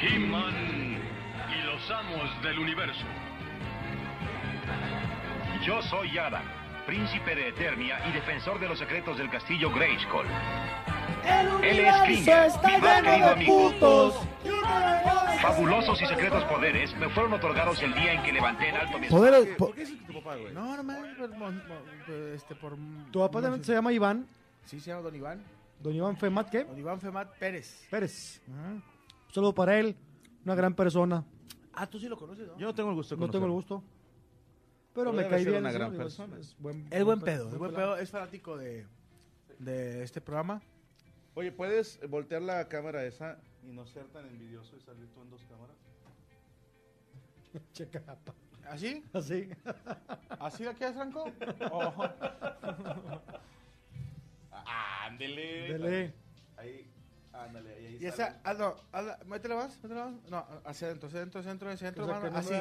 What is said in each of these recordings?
He-Man y los amos del universo. Yo soy Yara, príncipe de Eternia y defensor de los secretos del castillo Grayskull. Él es Klinger, mi más querido amigo. Fabulosos y secretos poderes me fueron otorgados el día en que levanté en alto mi Poderes, po- ¿Por qué es tu papá, güey? no, no mames, por- mo- mo- este, por... Tu papá también se llama Iván. Sí, se llama Don Iván. Don Iván Femat, ¿qué? Don Iván Femat Pérez. Pérez. Un saludo para él. Una gran persona. Ah, tú sí lo conoces, ¿no? Yo no tengo el gusto de No tengo el gusto. Pero Pero me cae bien. una gran persona. Es buen, Es buen pe- pedo, es buen pedo. Es fanático de, de este programa. Oye, ¿puedes voltear la cámara esa y no ser tan envidioso y salir tú en dos cámaras? Checa. ¿Así? Así. ¿Así la quieres, Franco? Ojo. Ándele. Dele. Ahí, ándale, ahí, Y esa, ah, no, hazla- métela más, métela más. No, hacia adentro, hacia adentro, hacia adentro, hacia adentro, O sea, mano, que no así.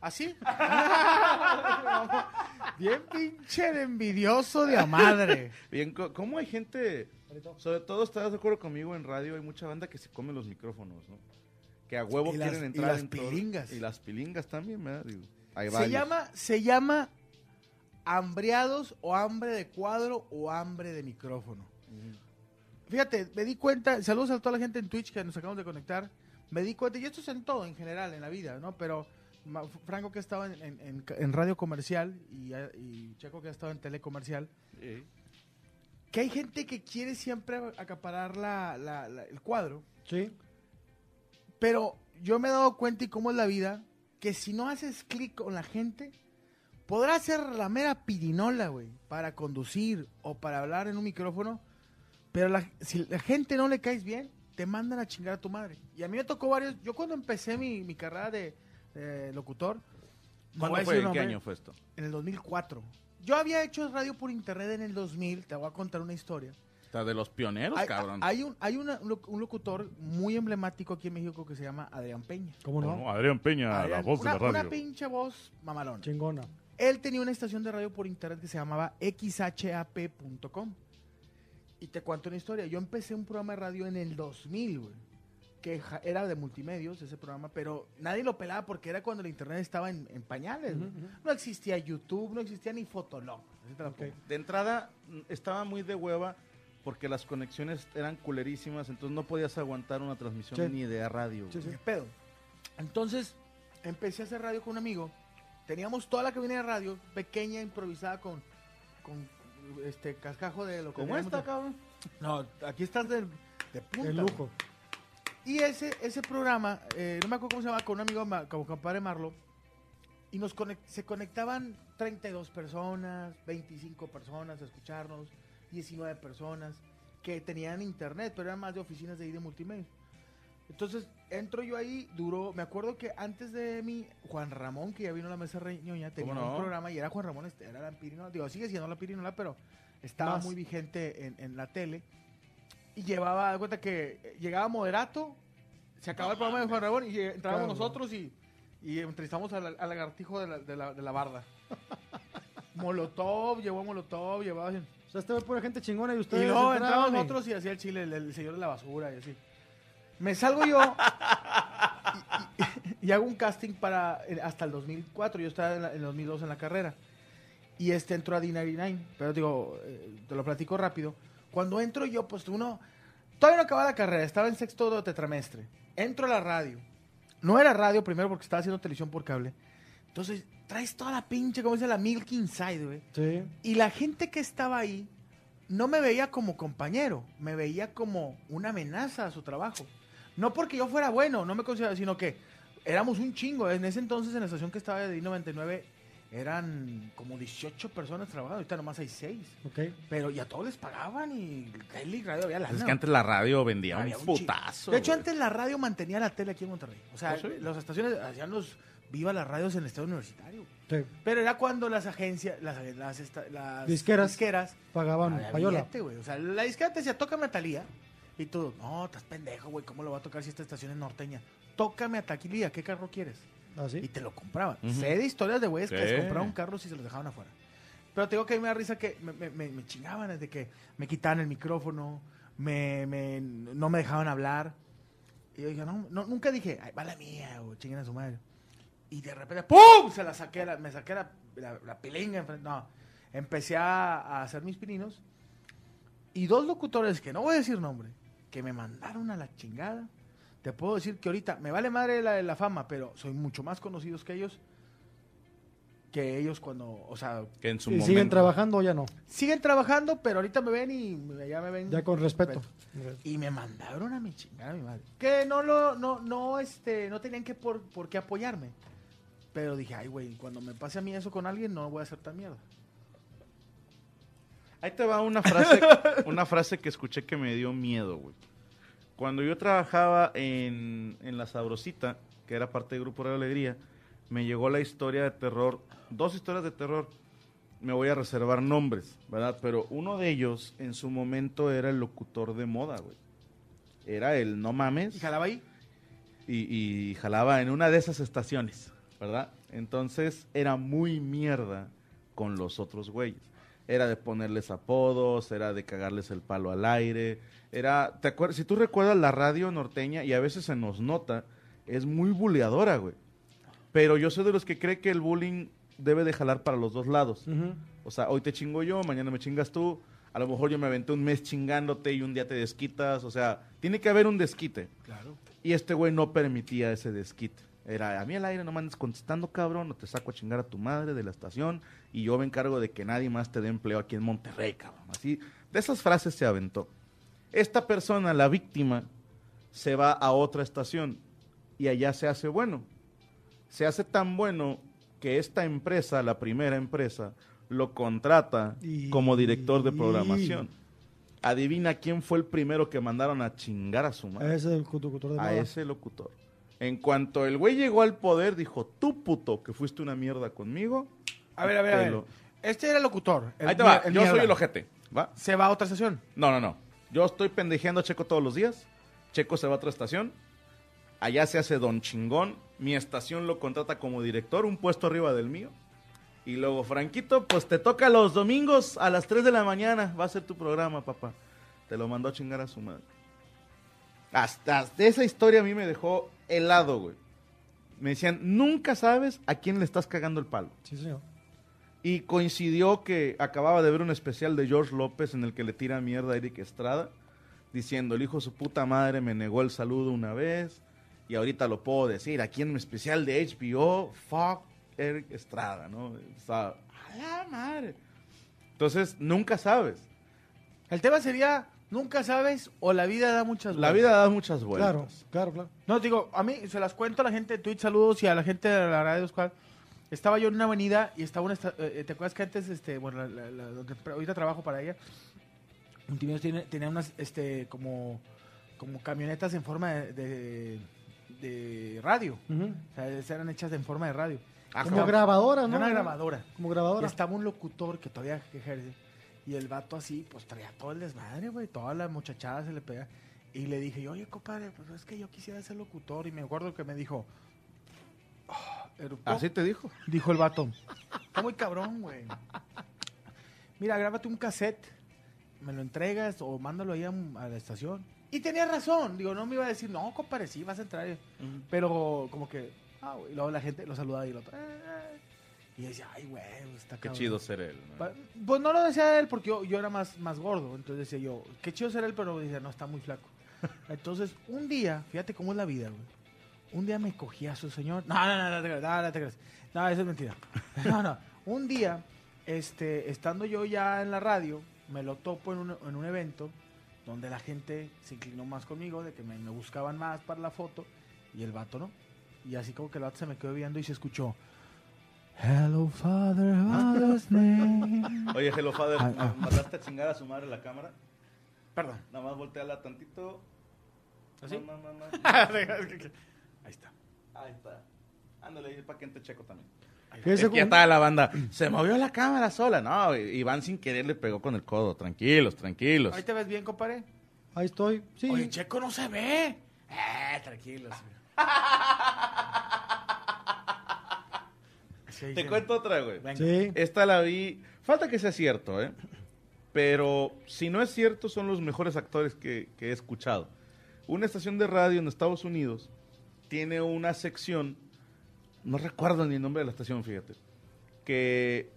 ¿Así? Bien pinche de envidioso de a madre. Bien, ¿cómo hay gente, sobre todo estás de acuerdo conmigo en radio, hay mucha banda que se come los micrófonos, ¿no? Que a huevo Y las- quieren y entrar las en todo. pilingas. Y las pilingas también, ¿verdad? Digo, hay Se llama, se llama hambriados o hambre de cuadro o hambre de micrófono. Fíjate, me di cuenta, saludos a toda la gente en Twitch que nos acabamos de conectar. Me di cuenta, y esto es en todo, en general, en la vida, ¿no? Pero Ma- Franco que ha estado en, en- en- en radio comercial y, y Checo que ha estado en telecomercial, Sí. que hay gente que quiere siempre acaparar la- la- la- el cuadro, Sí. pero yo me he dado cuenta y cómo es la vida, que si no haces clic con la gente, podrás ser la mera pirinola, güey, para conducir o para hablar en un micrófono, pero la- si la gente no le caes bien, te mandan a chingar a tu madre. Y a mí me tocó varios, yo cuando empecé mi, mi carrera de, de locutor, ¿Cuándo fue? ¿En qué año fue esto? En el 2004. Yo había hecho radio por internet en el 2000, te voy a contar una historia. Está de los pioneros, Hay, cabrón. hay un, hay una- un loc- un locutor muy emblemático aquí en México que se llama Adrián Peña. ¿Cómo no? Adrián Peña, Adrián, la voz una, de la radio. Una pinche voz mamalona. Chingona. Él tenía una estación de radio por internet que se llamaba xhap.com. Y te cuento una historia. Yo empecé un programa de radio en el 2000, güey. Que era de multimedios ese programa, pero nadie lo pelaba porque era cuando el internet estaba en, en pañales. No existía YouTube, no existía ni Fotolog. De entrada, mm, estaba muy de hueva porque las conexiones eran culerísimas, entonces no podías aguantar una transmisión Sí. ni de radio. Sí, pedo. Entonces, empecé a hacer radio con un amigo. Teníamos toda la cabina de radio, pequeña, improvisada, con, con este cascajo de lo que ¿Cómo está, de- cabrón? No, aquí estás de, de punta. El lujo. Y ese, ese programa, eh, no me acuerdo cómo se llama, con un amigo, como compadre Marlo, y nos conec- se conectaban 32 personas, 25 personas a escucharnos, 19 personas que tenían internet, pero eran más de oficinas de de multimedia. Entonces, entro yo ahí, duró, me acuerdo que antes de mí, Juan Ramón, que ya vino a la mesa reñoña, tenía ¿Cómo no? un programa y era Juan Ramón, este, era la pirinola, digo, sigue siendo la pirinola, pero estaba Más. muy vigente en, en la tele. Y llevaba, de cuenta que eh, llegaba moderato, se acababa el programa de Juan Ramón y entrábamos Claro. nosotros y, Y entrevistamos al, al lagartijo de la, de, la, de la barda. Molotov, llevó Molotov, llevaba... O sea, ve pura gente chingona y ustedes. y- nosotros y hacía el chile, el, el señor de la basura y así. Me salgo yo y, y- y hago un casting para eh, hasta el 2004. Yo estaba en, la- en el 2002 en la carrera. Y este entró a D99. Pero digo, eh, te lo platico rápido. Cuando entro yo, pues uno... Todavía no acababa la carrera, estaba en sexto de tetramestre. Entro a la radio. No era radio primero porque estaba haciendo televisión por cable. Entonces, traes toda la pinche, como dice la Milk Inside, güey. Sí. Y la gente que estaba ahí no me veía como compañero, me veía como una amenaza a su trabajo. No porque yo fuera bueno, no me consideraba, sino que éramos un chingo. En ese entonces, en la estación que estaba de I-99, eran como 18 personas trabajando, ahorita nomás hay 6. Ok. Pero y a todos les pagaban y tele y radio había lana. Es que antes la radio vendía Había un putazo. De hecho, antes la radio mantenía la tele aquí en Monterrey. O sea, ¿Oh, sí? las estaciones hacían los viva las radios en el estado universitario. Sí. Pero era cuando las agencias, las, las, esta- las Disqueras. disqueras Pagaban payola. billete. O sea, la disquera te decía, tócame a Talía. Y tú, no, estás pendejo, güey. ¿Cómo lo va a tocar si esta estación es norteña? Tócame a Taquilía, ¿qué carro quieres? ¿Ah, sí? Y te lo compraban. Sé de historias de güeyes que les Sí. compraban carros y se los dejaban afuera. Pero te digo que a mí me da risa que me, me, me- me chingaban desde que me quitaban el micrófono, me, me- no me dejaban hablar. Y yo dije, no, no, nunca dije, ay, va la mía, o chinguen a su madre. Y de repente, ¡pum! Se la saqué, la- me saqué la, la, la pilinga enfrente. No, empecé a, a hacer mis pininos. Y dos locutores, que no voy a decir nombre, que me mandaron a la chingada. Te puedo decir que ahorita me vale madre la, la fama, pero soy mucho más conocidos que ellos. Que ellos cuando, o sea, Que en su ¿Y momento. siguen trabajando o ya no? siguen trabajando, pero ahorita me ven y ya me ven. Ya con respeto. Y me mandaron a mi chingada a mi madre. Que no lo, no, no, este, no tenían que por, por qué apoyarme. Pero dije, ay, güey, cuando me pase a mí eso con alguien, no voy a hacer tan mierda. Ahí te va una frase, una frase que escuché que me dio miedo, güey. Cuando yo trabajaba en, en La Sabrosita, que era parte del Grupo de Alegría, me llegó la historia de terror, dos historias de terror. Me voy a reservar nombres, ¿verdad? Pero uno de ellos, en su momento, era el locutor de moda, güey. Era el no mames Y jalaba ahí. y, y jalaba en una de esas estaciones, ¿verdad? Entonces era muy mierda con los otros güeyes. Era de ponerles apodos, era de cagarles el palo al aire, era, ¿te acuerdas? Si tú recuerdas la radio norteña y a veces se nos nota, es muy buleadora, güey. Pero yo soy de los que cree que el bullying debe de jalar para los dos lados. O sea, hoy te chingo yo, mañana me chingas tú. A lo mejor yo me aventé un mes chingándote y un día te desquitas. O sea, tiene que haber un desquite. Claro. Y este güey no permitía ese desquite. Era, a mí al aire no me andes contestando, cabrón, o te saco a chingar a tu madre de la estación y yo me encargo de que nadie más te dé empleo aquí en Monterrey, cabrón. Así, de esas frases se aventó. Esta persona, la víctima, se va a otra estación y allá se hace bueno. Se hace tan bueno que esta empresa, la primera empresa, lo contrata Y- como director de programación. Adivina quién fue el primero que mandaron a chingar a su madre Ese es el locutor de a ese locutor. En cuanto el güey llegó al poder, dijo, tú puto, que fuiste una mierda conmigo. A ver, a ver, a ver. Este era el locutor. el Ahí te va, yo mierda. soy el ojete, ¿va? Se va a otra estación. No, no, no. Yo estoy pendejeando a Checo todos los días. Checo se va a otra estación. Allá se hace don chingón. Mi estación lo contrata como director, un puesto arriba del mío. Y luego, Franquito, pues te toca los domingos a las 3 de la mañana. Va a ser tu programa, papá. Te lo mandó a chingar a su madre. Hasta, hasta esa historia a mí me dejó helado, güey. Me decían, nunca sabes a quién le estás cagando el palo. Sí, señor. Y coincidió que acababa de ver un especial de George López en el que le tira mierda a Eric Estrada, diciendo, el hijo de su puta madre me negó el saludo una vez, y ahorita lo puedo decir, aquí en mi especial de HBO, fuck Eric Estrada, ¿no? O sea, a la madre. Entonces, nunca sabes. El tema sería, nunca sabes o la vida da muchas La vueltas. vida da muchas vueltas. Claro, claro, claro. No, digo, a mí se las cuento a la gente de Twitch, saludos y a la gente de la radio Squad. Estaba yo en una avenida y estaba una... esta- eh, ¿Te acuerdas que antes, este, bueno, la- la- la- donde ahorita trabajo para ella, Multimedios tiene, tenía unas, este, como, como camionetas en forma de, de, de radio. Ujú. O sea, eran hechas en forma de radio. Como grabadora, Era ¿no? una grabadora. Como Y grabadora. estaba un locutor que todavía ejerce. Y el vato así, pues traía todo el desmadre, güey. Toda la muchachada se le pega. Y le dije, oye, compadre, pues es que yo quisiera ser locutor. Y me acuerdo que me dijo, Eructó. Así te dijo. Dijo el vato. Está muy cabrón, güey. Mira, grábate un cassette, me lo entregas o mándalo ahí a, a la estación. Y tenía razón. Digo, no me iba a decir, no, compadre, sí, vas a entrar. Pero como que, ah. Y luego la gente lo saludaba y otro, "Eh, eh". Y yo decía, ay, güey, pues, está Qué cabrón. chido ser él. ¿no? Pues no lo decía él porque yo, yo era más, más gordo. Entonces decía yo, qué chido ser él, pero decía, no, está muy flaco. Entonces, un día, fíjate cómo es la vida, güey. Un día me cogí a su señor. No, no, no, no te creas, no, no te creas. No, eso es mentira. No, no. Un día, este, estando yo ya en la radio, me lo topo en un, en un evento donde la gente se inclinó más conmigo, de que me, me buscaban más para la foto, y el vato no. Y así como que el vato se me quedó viendo y se escuchó. Hello, Father, Father's name. Oye, Hello Father, Ah, ah. ¿mandaste a chingar a su madre la cámara? Perdón. Nada más volteala tantito. ¿Así? No, no, no, no. Ahí está. Ahí está. Ándale, para que entre checo también. Fíjese Es que ya estaba la banda. Se movió la cámara sola. No, Iván sin querer le pegó con el codo. Tranquilos, tranquilos. Ahí te ves bien, compadre. Ahí estoy. Sí. Oye, Checo no se ve. Eh, sí. Te cuento otra, güey. Sí. Esta la vi. Falta que sea cierto, ¿eh? Pero si no es cierto, son los mejores actores que, que he escuchado. Una estación de radio en Estados Unidos tiene una sección, no recuerdo ni el nombre de la estación, fíjate, que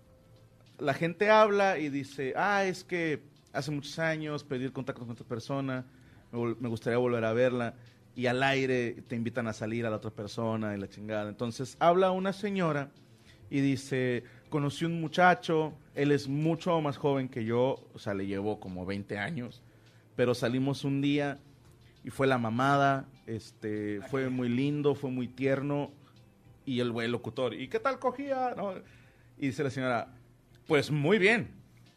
la gente habla y dice, ah, es que hace muchos años pedí el contacto con esta persona, me gustaría volver a verla, y al aire te invitan a salir a la otra persona y la chingada. Entonces habla una señora y dice, conocí un muchacho, él es mucho más joven que yo, o sea, le llevo como 20 años, pero salimos un día y fue la mamada, este, fue muy lindo, fue muy tierno, y el güey locutor, ¿y qué tal cogía? No, Y dice la señora, pues muy bien,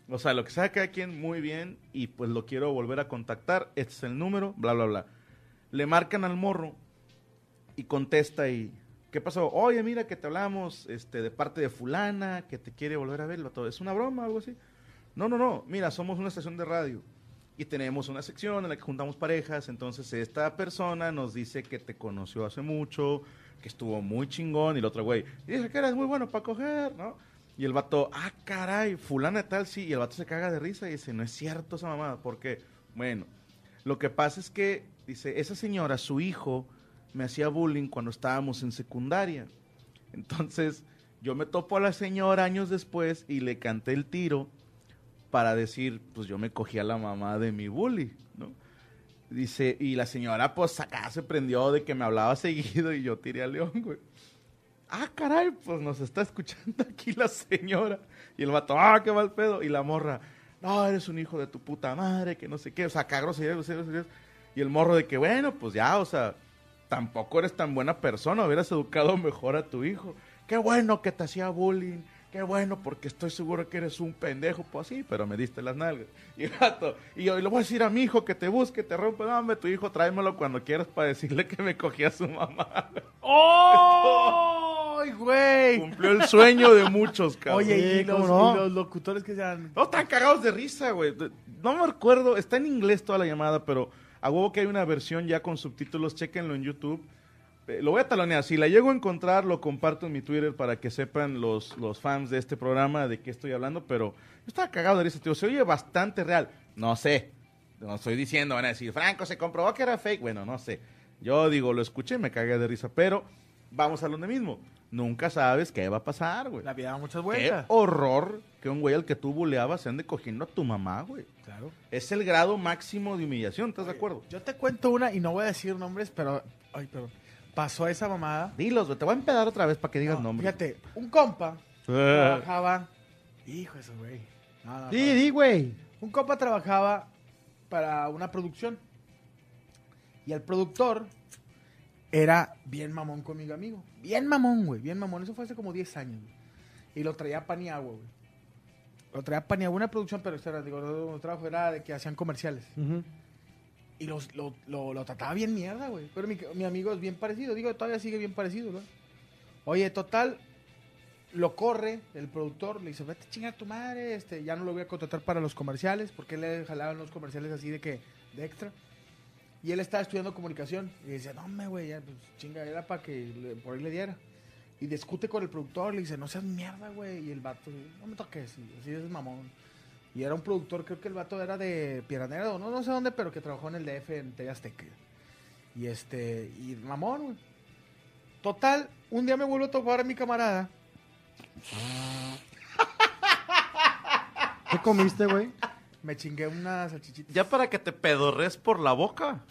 o sea, lo que sea cada quien, muy bien, y pues lo quiero volver a contactar, este es el número, bla, bla, bla. Le marcan al morro y contesta y ¿qué pasó? Oye, mira que te hablamos este de parte de fulana, que te quiere volver a verlo todo. ¿Es una broma o algo así? No, no, no. Mira, somos una estación de radio y tenemos una sección en la que juntamos parejas, entonces esta persona nos dice que te conoció hace mucho, que estuvo muy chingón y el otro güey, dice que eres muy bueno para coger, ¿no? Y el vato, ah, caray, fulana tal, sí, y el vato se caga de risa y dice, no es cierto esa mamada, porque, bueno, lo que pasa es que, dice, esa señora, su hijo, me hacía bullying cuando estábamos en secundaria. Entonces, yo me topo a la señora años después y le canté el tiro para decir, pues yo me cogí a la mamá de mi bully, ¿no? Dice, y la señora, pues acá se prendió de que me hablaba seguido y yo tiré a León, güey. Ah, caray, pues nos está escuchando aquí la señora. Y el vato, ah, qué mal pedo. Y la morra, no, eres un hijo de tu puta madre, que no sé qué. O sea, acá. Y el morro de que, bueno, pues ya, o sea, tampoco eres tan buena persona, hubieras educado mejor a tu hijo. Qué bueno que te hacía bullying, qué bueno porque estoy seguro que eres un pendejo, pues sí, pero me diste las nalgas. Y el vato, y yo y le voy a decir a mi hijo que te busque, te rompe, dame tu hijo, tráemelo cuando quieras para decirle que me cogí a su mamá. ¡Ay, güey! Cumplió el sueño de muchos, cabrón. Oye, y los, y los locutores que sean. No, están cagados de risa, güey. No me recuerdo, está en inglés toda la llamada, pero a huevo que hay una versión ya con subtítulos, chéquenlo en YouTube. Eh, Lo voy a talonear. Si la llego a encontrar, lo comparto en mi Twitter para que sepan los, los fans de este programa de qué estoy hablando, pero yo estaba cagado de risa, tío. Se oye bastante real. No sé. No estoy diciendo, van a decir, Franco, se comprobó que era fake. Bueno, no sé. Yo digo, lo escuché, me cagué de risa, pero vamos a lo mismo. Nunca sabes qué va a pasar, güey. La vida da muchas Qué vueltas. horror que un güey al que tú buleabas se ande cogiendo a tu mamá, güey. Claro. Es el grado máximo de humillación, ¿estás de acuerdo? Yo te cuento una y no voy a decir nombres, pero. Ay, perdón. Pasó esa mamada. Dilos, güey, te voy a empedar otra vez para que digas No, nombres. Fíjate, un compa trabajaba. Hijo de eso, güey. No, no, no. di, güey. Un compa trabajaba para una producción. Y el productor era bien mamón con mi amigo. Bien mamón, güey. Bien mamón. Eso fue hace como 10 años. güey. Y lo traía a Paniagua, güey. Lo traía a Paniagua. Una producción, pero era, digo, no, trabajo era de que hacían comerciales. Y los, lo, lo, lo trataba bien mierda, güey. Pero mi, mi amigo es bien parecido. Digo, todavía sigue bien parecido, ¿no? Oye, total, lo corre el productor. Le dice, vete a chingar a tu madre. Este, ya no lo voy a contratar para los comerciales. Porque le jalaban los comerciales así de que, de extra. Y él estaba estudiando comunicación. Y dice, no, me güey, ya, pues chinga, era para que por ahí le diera. y discute con el productor, le dice, no seas mierda, güey. Y el vato, no me toques, así es mamón. Y era un productor, creo que el vato era de Piranera, o no, no sé dónde, pero que trabajó en el DF en TV. Y este, y mamón, güey. Total, un día me vuelvo a topar a mi camarada. ¿Qué comiste, güey? Me chingué unas salchichitas. Ya para que te pedorres por la boca.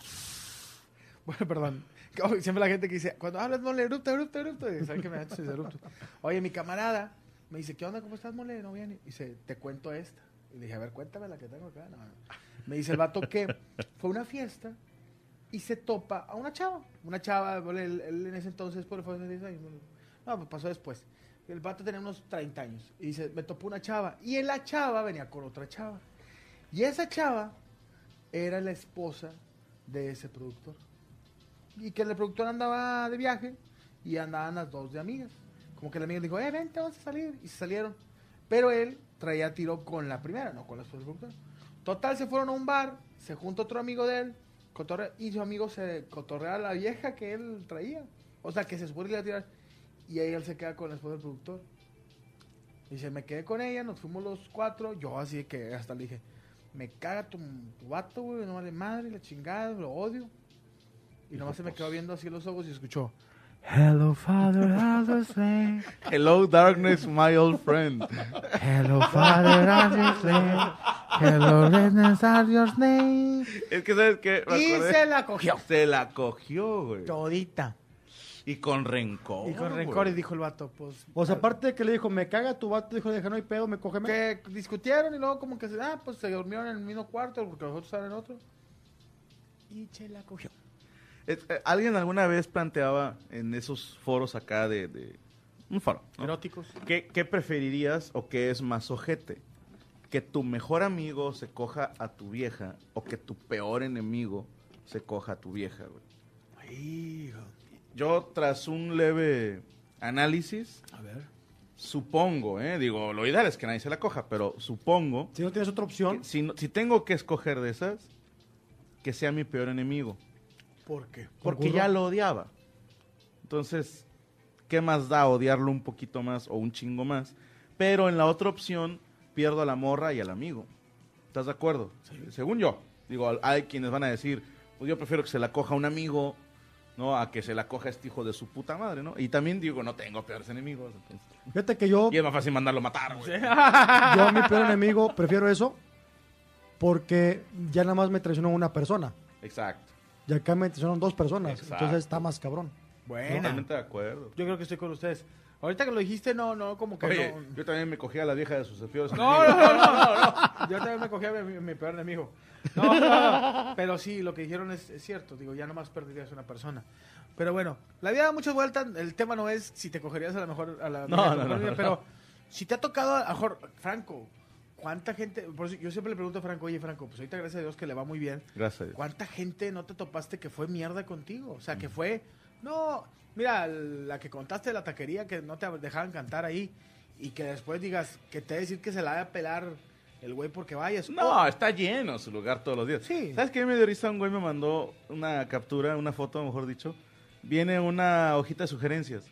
Bueno, perdón. Como Siempre la gente que dice, cuando hablas mole, erupto, erupto. Y saben que me ese erupto. Oye, mi camarada me dice, ¿qué onda? ¿Cómo estás, mole? No viene. Y dice, te cuento esta. Y le dije, a ver, cuéntame la que tengo acá. No. Me dice el vato que fue una fiesta y se topa a una chava. Una chava, él, él en ese entonces, por fue hace 10 años. No, pues pasó después. El vato tenía unos 30 años. Y dice, me topó una chava. Y en la chava venía con otra chava. Y esa chava era la esposa de ese productor. Y que el productor andaba de viaje y andaban las dos de amigas. Como que la amiga dijo, eh, vente, vamos a salir. Y se salieron. Pero él traía tiro con la primera, no con la esposa del productor. Total, se fueron a un bar, se junta otro amigo de él, cotorrea- y su amigo se cotorrea a la vieja que él traía. O sea, que se supone que iba a tirar. Y ahí él se queda con la esposa del productor. Dice, me quedé con ella, nos fuimos los cuatro. Yo así que hasta le dije, me caga tu, tu vato, güey, no vale madre, la chingada, lo odio. Y nomás se me quedó viendo así los ojos y escuchó, Hello, Father, how's sleigh? Hello, darkness, my old friend. Hello, Father, how's sleigh? Hello, redness, how's your name? Es que, ¿sabes qué? Me Y acordé. se la cogió. Se la cogió, güey. Todita. Y con rencor. Y con güey. rencor y dijo el vato, pues... O sea, aparte de que le dijo, me caga tu vato, dijo, deja, no hay pedo, me coge. que discutieron y luego como que se, ah, pues se durmieron en el mismo cuarto porque los otros estaban en otro. Y se la cogió. Es- eh, ¿Alguien alguna vez planteaba en esos foros acá de... de- un foro, ¿no? Eróticos. ¿Qué, qué preferirías o qué es más ojete? ¿Que tu mejor amigo se coja a tu vieja o que tu peor enemigo se coja a tu vieja, güey? Hijo. Yo, tras un leve análisis, A ver. supongo, ¿eh? Digo, lo ideal es que nadie se la coja, pero supongo Si no tienes otra opción, que si, no- si tengo que escoger de esas, que sea mi peor enemigo. ¿Por qué? Porque ya lo odiaba. Entonces, ¿qué más da odiarlo un poquito más o un chingo más? Pero en la otra opción, pierdo a la morra y al amigo. ¿Estás de acuerdo? Según yo. Digo, hay quienes van a decir, pues yo prefiero que se la coja un amigo, ¿no? A que se la coja este hijo de su puta madre, ¿no? Y también digo, no tengo peores enemigos. entonces. fíjate que yo, Y es más fácil mandarlo a matar, güey. yo a mi peor enemigo prefiero eso porque ya nada más me traicionó una persona. Exacto. Y acá me traicionaron dos personas. Exacto. Entonces está más cabrón. Buena. Totalmente de acuerdo. Yo creo que estoy con ustedes. Ahorita que lo dijiste, no, no, como que Oye, no. yo también me cogí a la vieja de sus peores No, no, no, no, no. Yo también me cogí a mi, mi peor enemigo. No, no, no. Pero sí, lo que dijeron es, es cierto. Digo, ya nomás perderías una persona. Pero bueno, la vida da muchas vueltas. El tema no es si te cogerías a la mejor. A la No, no, mejor no. Pero si te ha tocado, a mejor, Franco, ¿cuánta gente? Por eso yo siempre le pregunto a Franco, oye, Franco, pues ahorita gracias a Dios que le va muy bien. Gracias a Dios. ¿Cuánta gente no te topaste que fue mierda contigo? O sea, que fue, no, mira, la que contaste de la taquería que no te dejaban cantar ahí y que después digas que te decir que se la va a pelar el güey porque vayas. No, O- está lleno su lugar todos los días. Sí. ¿Sabes qué me dio risa? Un güey me mandó una captura, una foto, mejor dicho. Viene una hojita de sugerencias.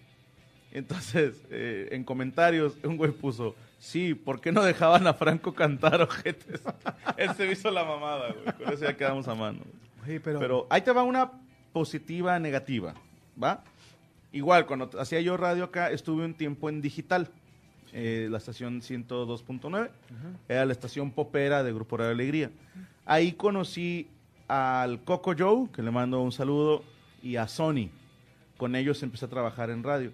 Entonces, eh, en comentarios, un güey puso, sí, ¿por qué no dejaban a Franco cantar ojetes? Él se hizo la mamada, güey. Con eso ya quedamos a mano. Sí, pero, Pero ahí te va una positiva negativa, ¿va? Igual, cuando hacía yo radio acá, estuve un tiempo en digital. eh, la estación 102.9. Era la estación popera de Grupo Radio Alegría. Ahí conocí al Coco Joe, que le mando un saludo, y a Sony. Con ellos empecé a trabajar en radio.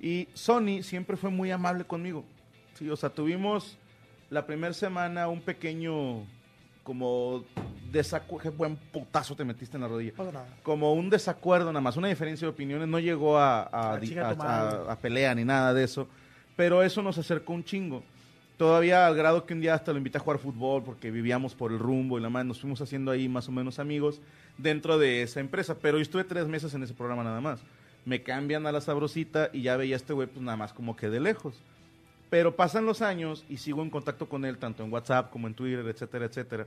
Y Sony siempre fue muy amable conmigo. Sí, o sea, tuvimos la primera semana un pequeño, como desacuerdo. Qué buen putazo te metiste en la rodilla. Como un desacuerdo, nada más, una diferencia de opiniones. No llegó a, a, Ah, a- madre. a- pelea ni nada de eso. Pero eso nos acercó un chingo. Todavía al grado que un día hasta lo invité a jugar fútbol porque vivíamos por el rumbo y la más nos fuimos haciendo ahí más o menos amigos dentro de esa empresa. Pero yo estuve tres meses en ese programa nada más. Me cambian a la sabrosita y ya veía a este güey pues nada más como que de lejos. Pero pasan los años y sigo en contacto con él tanto en WhatsApp como en Twitter, etcétera, etcétera.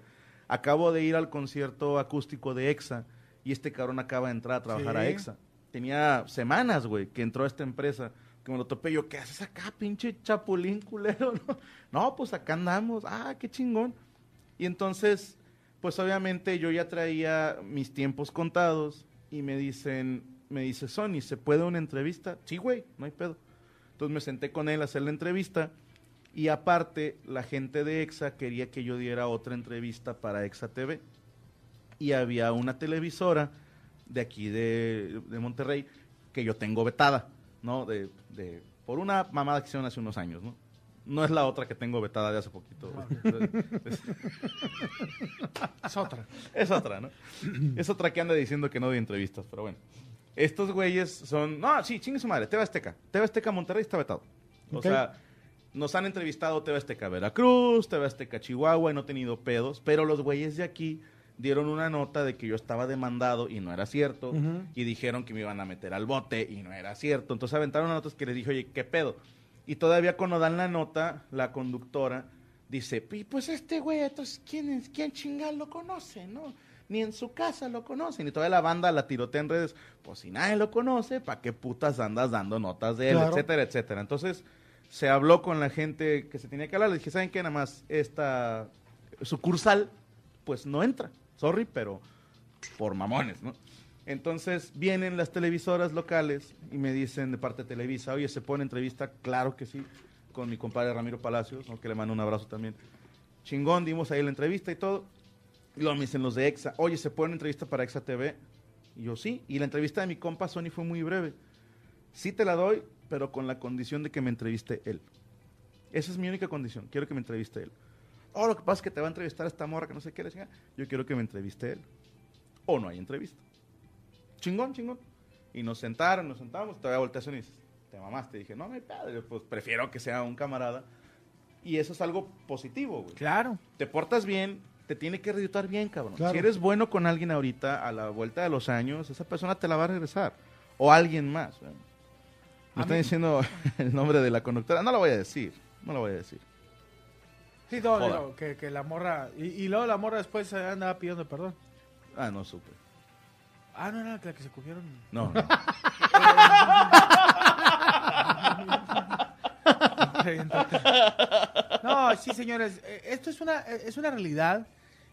Acabo de ir al concierto acústico de EXA y este cabrón acaba de entrar a trabajar Sí. a EXA. Tenía semanas, güey, que entró a esta empresa. que me lo topé yo, ¿qué haces acá, pinche chapulín culero? No, no pues acá andamos, ah, qué chingón. Y entonces, pues obviamente yo ya traía mis tiempos contados y me dicen, me dice Sony, ¿se puede una entrevista? Sí, güey, no hay pedo. Entonces me senté con él a hacer la entrevista y aparte la gente de EXA quería que yo diera otra entrevista para EXA TV y había una televisora de aquí de, de Monterrey que yo tengo vetada, ¿no? De, de, por una mamada que hicieron hace unos años, ¿no? No es la otra que tengo vetada de hace poquito. Es, Es otra. es otra, ¿no? Es otra que anda diciendo que no doy entrevistas, pero bueno. Estos güeyes son... No, sí, chingue su madre. TV Azteca. TV Azteca Monterrey está vetado. O Ok. sea, nos han entrevistado TV Azteca Veracruz, TV Azteca Chihuahua y no he tenido pedos, pero los güeyes de aquí dieron una nota de que yo estaba demandado y no era cierto, y dijeron que me iban a meter al bote y no era cierto. Entonces aventaron notas que les dije, oye, ¿qué pedo? Y todavía cuando dan la nota, la conductora dice, "Pi, pues este güey, entonces, ¿quién, es, ¿quién chingado lo conoce, no? Ni en su casa lo conocen. Y toda la banda la tirotea en redes, pues si nadie lo conoce, ¿para qué putas andas dando notas de él? Claro. Etcétera, etcétera. Entonces se habló con la gente que se tenía que hablar. Le dije, ¿saben qué? Nada más esta sucursal, pues no entra. Sorry, pero por mamones, ¿no? Entonces vienen las televisoras locales y me dicen de parte de Televisa, oye, ¿se pone entrevista? Claro que sí, con mi compadre Ramiro Palacios, ¿no? que le mando un abrazo también. Chingón, dimos ahí la entrevista y todo. Y luego me dicen los de EXA, oye, ¿se pone entrevista para EXA TV? Y yo sí, y la entrevista de mi compa Sony fue muy breve. Sí te la doy, pero con la condición de que me entreviste él. Esa es mi única condición, quiero que me entreviste él. Oh, lo que pasa es que te va a entrevistar esta morra que no sé qué, chingada. yo quiero que me entreviste él. O no hay entrevista. Chingón, chingón. Y nos sentaron, nos sentamos, todavía volteas y dices, te mamaste. dije, no, pedo, yo, pues prefiero que sea un camarada. Y eso es algo positivo, güey. Claro. Te portas bien, te tiene que redituar bien, cabrón. Claro. Si eres bueno con alguien ahorita, a la vuelta de los años, esa persona te la va a regresar. O alguien más. güey. Me están mí- diciendo el nombre de la conductora. No lo voy a decir. No lo voy a decir. Sí, no, Joda. no, que, que la morra. Y, y luego la morra después andaba pidiendo perdón. Ah, no supe. Ah, no era la que se cogieron. No, no. No, sí, señores, eh, esto es una, eh, es una realidad.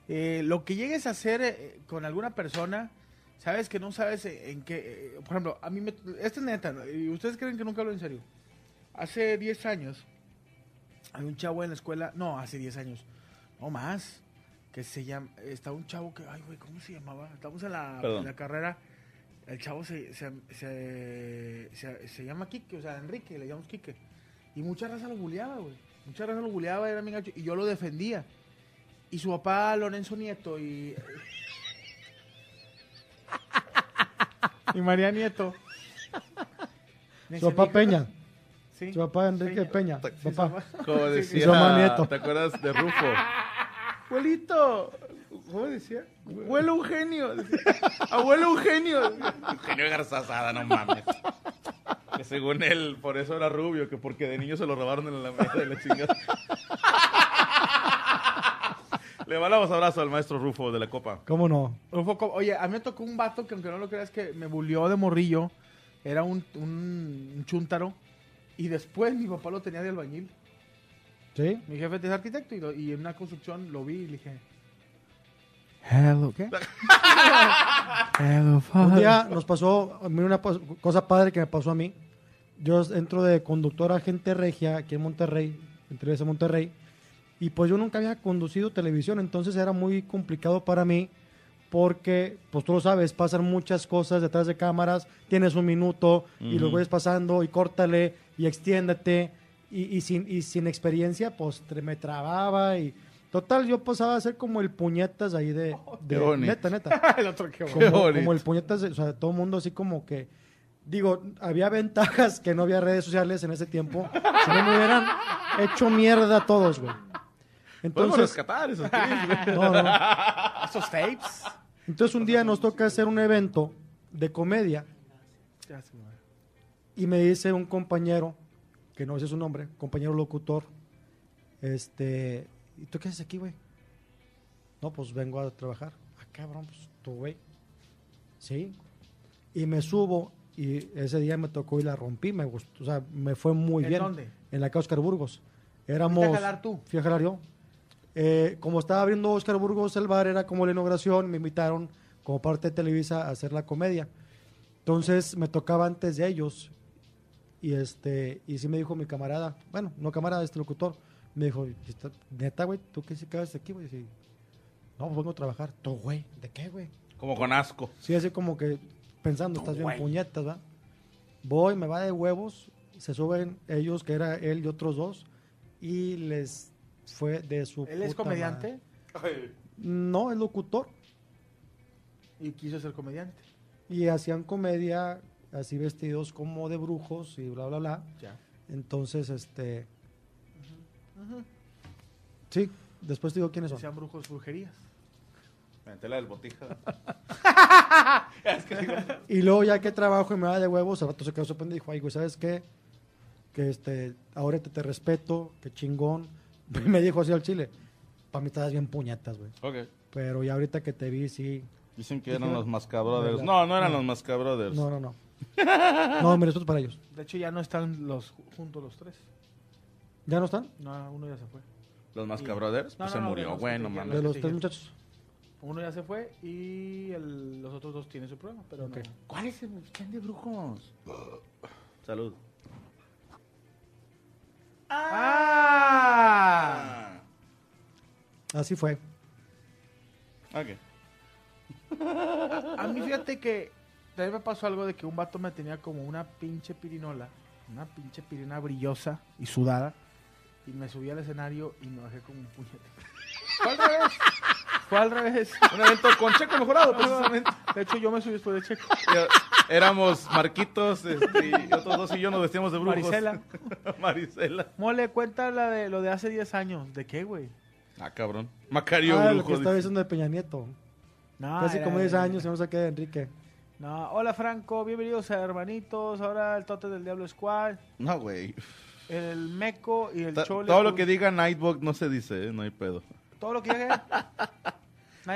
Eh, lo que llegues a hacer con alguna persona, sabes que no sabes en qué. eh, por ejemplo, a mí me. Esto es neta, y ustedes creen que nunca hablo en serio. Hace 10 años, hay un chavo en la escuela, no, hace 10 años, no más, que se llama. Estaba un chavo que. Ay, güey, ¿cómo se llamaba? Estamos en la, Perdón. en la carrera. El chavo se, se, se, se- se llama Quique, o sea, Enrique, le llamamos Quique. Y mucha raza lo buleaba, güey. Mucha raza lo buleaba, era mi gacho. Y yo lo defendía. Y su papá, Lorenzo Nieto, y. y María Nieto. Su papá "Hijo, Peña. Sí. Su papá Enrique Peña. Papá. Como decía, Y su mamá Nieto. ¿te acuerdas de Rufo? Abuelito, ¿cómo decía? Abuelo Eugenio. decía. Abuelo Eugenio. Eugenio Garzazada, no mames. Que según él, por eso era rubio, que porque de niño se lo robaron en la mesa de la chingada. Le mandamos abrazo al maestro Rufo de la Copa. ¿Cómo no? Poco- oye, a mí me tocó un vato que aunque no lo creas que me bulió de morrillo. Era un, un, un chúntaro. Y después mi papá lo tenía de albañil. ¿Sí? Mi jefe es arquitecto y, lo- y en una construcción lo vi y le dije... Hello, ¿qué? Hello, Un día nos pasó, a mí una cosa padre que me pasó a mí. Yo entro de conductor a gente regia aquí en Monterrey, entré a Monterrey, y pues yo nunca había conducido televisión, entonces era muy complicado para mí porque, pues tú lo sabes, pasan muchas cosas detrás de cámaras, tienes un minuto y los voy pasando y córtale y extiéndete y, y sin, y sin experiencia, pues me trababa y total, yo pasaba a ser como el puñetas ahí de, bonito. neta, neta El otro que como, como el puñetas, de- o sea, todo el mundo así como que, digo, había ventajas que no había redes sociales en ese tiempo, si no me hubieran hecho mierda a todos, güey. Podemos Entonces, rescatar esos güey. no, no. Esos tapes. Entonces un día nos toca hacer un evento de comedia y me dice un compañero, que no sé su nombre, compañero locutor, este, ¿y tú qué haces aquí, güey? No, pues vengo a trabajar. Ah, cabrón, pues tú, güey. Sí. Y me subo Y ese día me tocó y la rompí, me gustó, o sea, me fue muy ¿En bien. dónde? En la que Oscar Burgos. Éramos, ¿Fuiste a jalar tú? Fui a jalar yo. Eh, como estaba abriendo Oscar Burgos el bar, era como la inauguración, me invitaron como parte de Televisa a hacer la comedia. Entonces me tocaba antes de ellos. Y este y sí me dijo mi camarada, bueno, no camarada, este locutor, me dijo, "Está- neta, güey, ¿tú qué si cabes aquí, güey? Y sí, no, pues vengo a trabajar. ¿Tú, güey? ¿De qué, güey? Como con asco. Sí, así como que pensando, estás bien puñetas, ¿va? Voy, me va de huevos, se suben ellos, que era él y otros dos, y les fue de su ¿Él es puta comediante madre. No, es locutor. y quiso ser comediante. Y hacían comedia así vestidos como de brujos y bla, bla, bla. Ya. Entonces, este... Sí, después te digo quiénes son. Sean brujos, brujerías. Tela del botija. Y luego ya que trabajo y me va de huevos, al rato se quedó sorprendido y dijo, ay, güey, ¿sabes qué? Que este, ahora te, te respeto, que chingón. Me dijo así al chile, para mí estabas bien puñetas, güey. Ok. Pero ya ahorita que te vi, sí. Dicen que eran los Mascabrothers. No, no eran No. los Mascabrothers. No, no, no. No, mi respeto para ellos. De hecho, ya no están los juntos los tres. ¿Ya no están? No, uno ya se fue. ¿Los Mascabrothers? No, Pues no, se no, murió. bueno, te- De los tres muchachos. Uno ya se fue y el- los otros dos tienen su programa, pero Ok. no. ¿Cuál es el stand de brujos? Salud. ¡Ah! Así fue. Ok. A mí fíjate que también me pasó algo de que un vato me tenía como una pinche pirinola, una pinche pirina brillosa y sudada, y me subí al escenario y me bajé como un puñete. Fue al revés. Fue al revés. Un evento con Checo mejorado, precisamente. De hecho, yo me subí después de Checo. Éramos Marquitos este, y otros dos y yo nos vestíamos de brujos. Marisela. Marisela. Mole, cuenta la de lo de hace 10 años. ¿De qué, güey? Ah, cabrón. Macario Ah, lo Brujo. que estaba diciendo de Peña Nieto. No, Casi era- como 10 años y no sé qué de Enrique. No, hola Franco, bienvenidos a Hermanitos. Ahora el Tote del Diablo Squad, No, güey. el Meco y el Ta- Chole. Todo lo que diga Nightbug no se dice, ¿eh? no hay pedo. Todo lo que diga.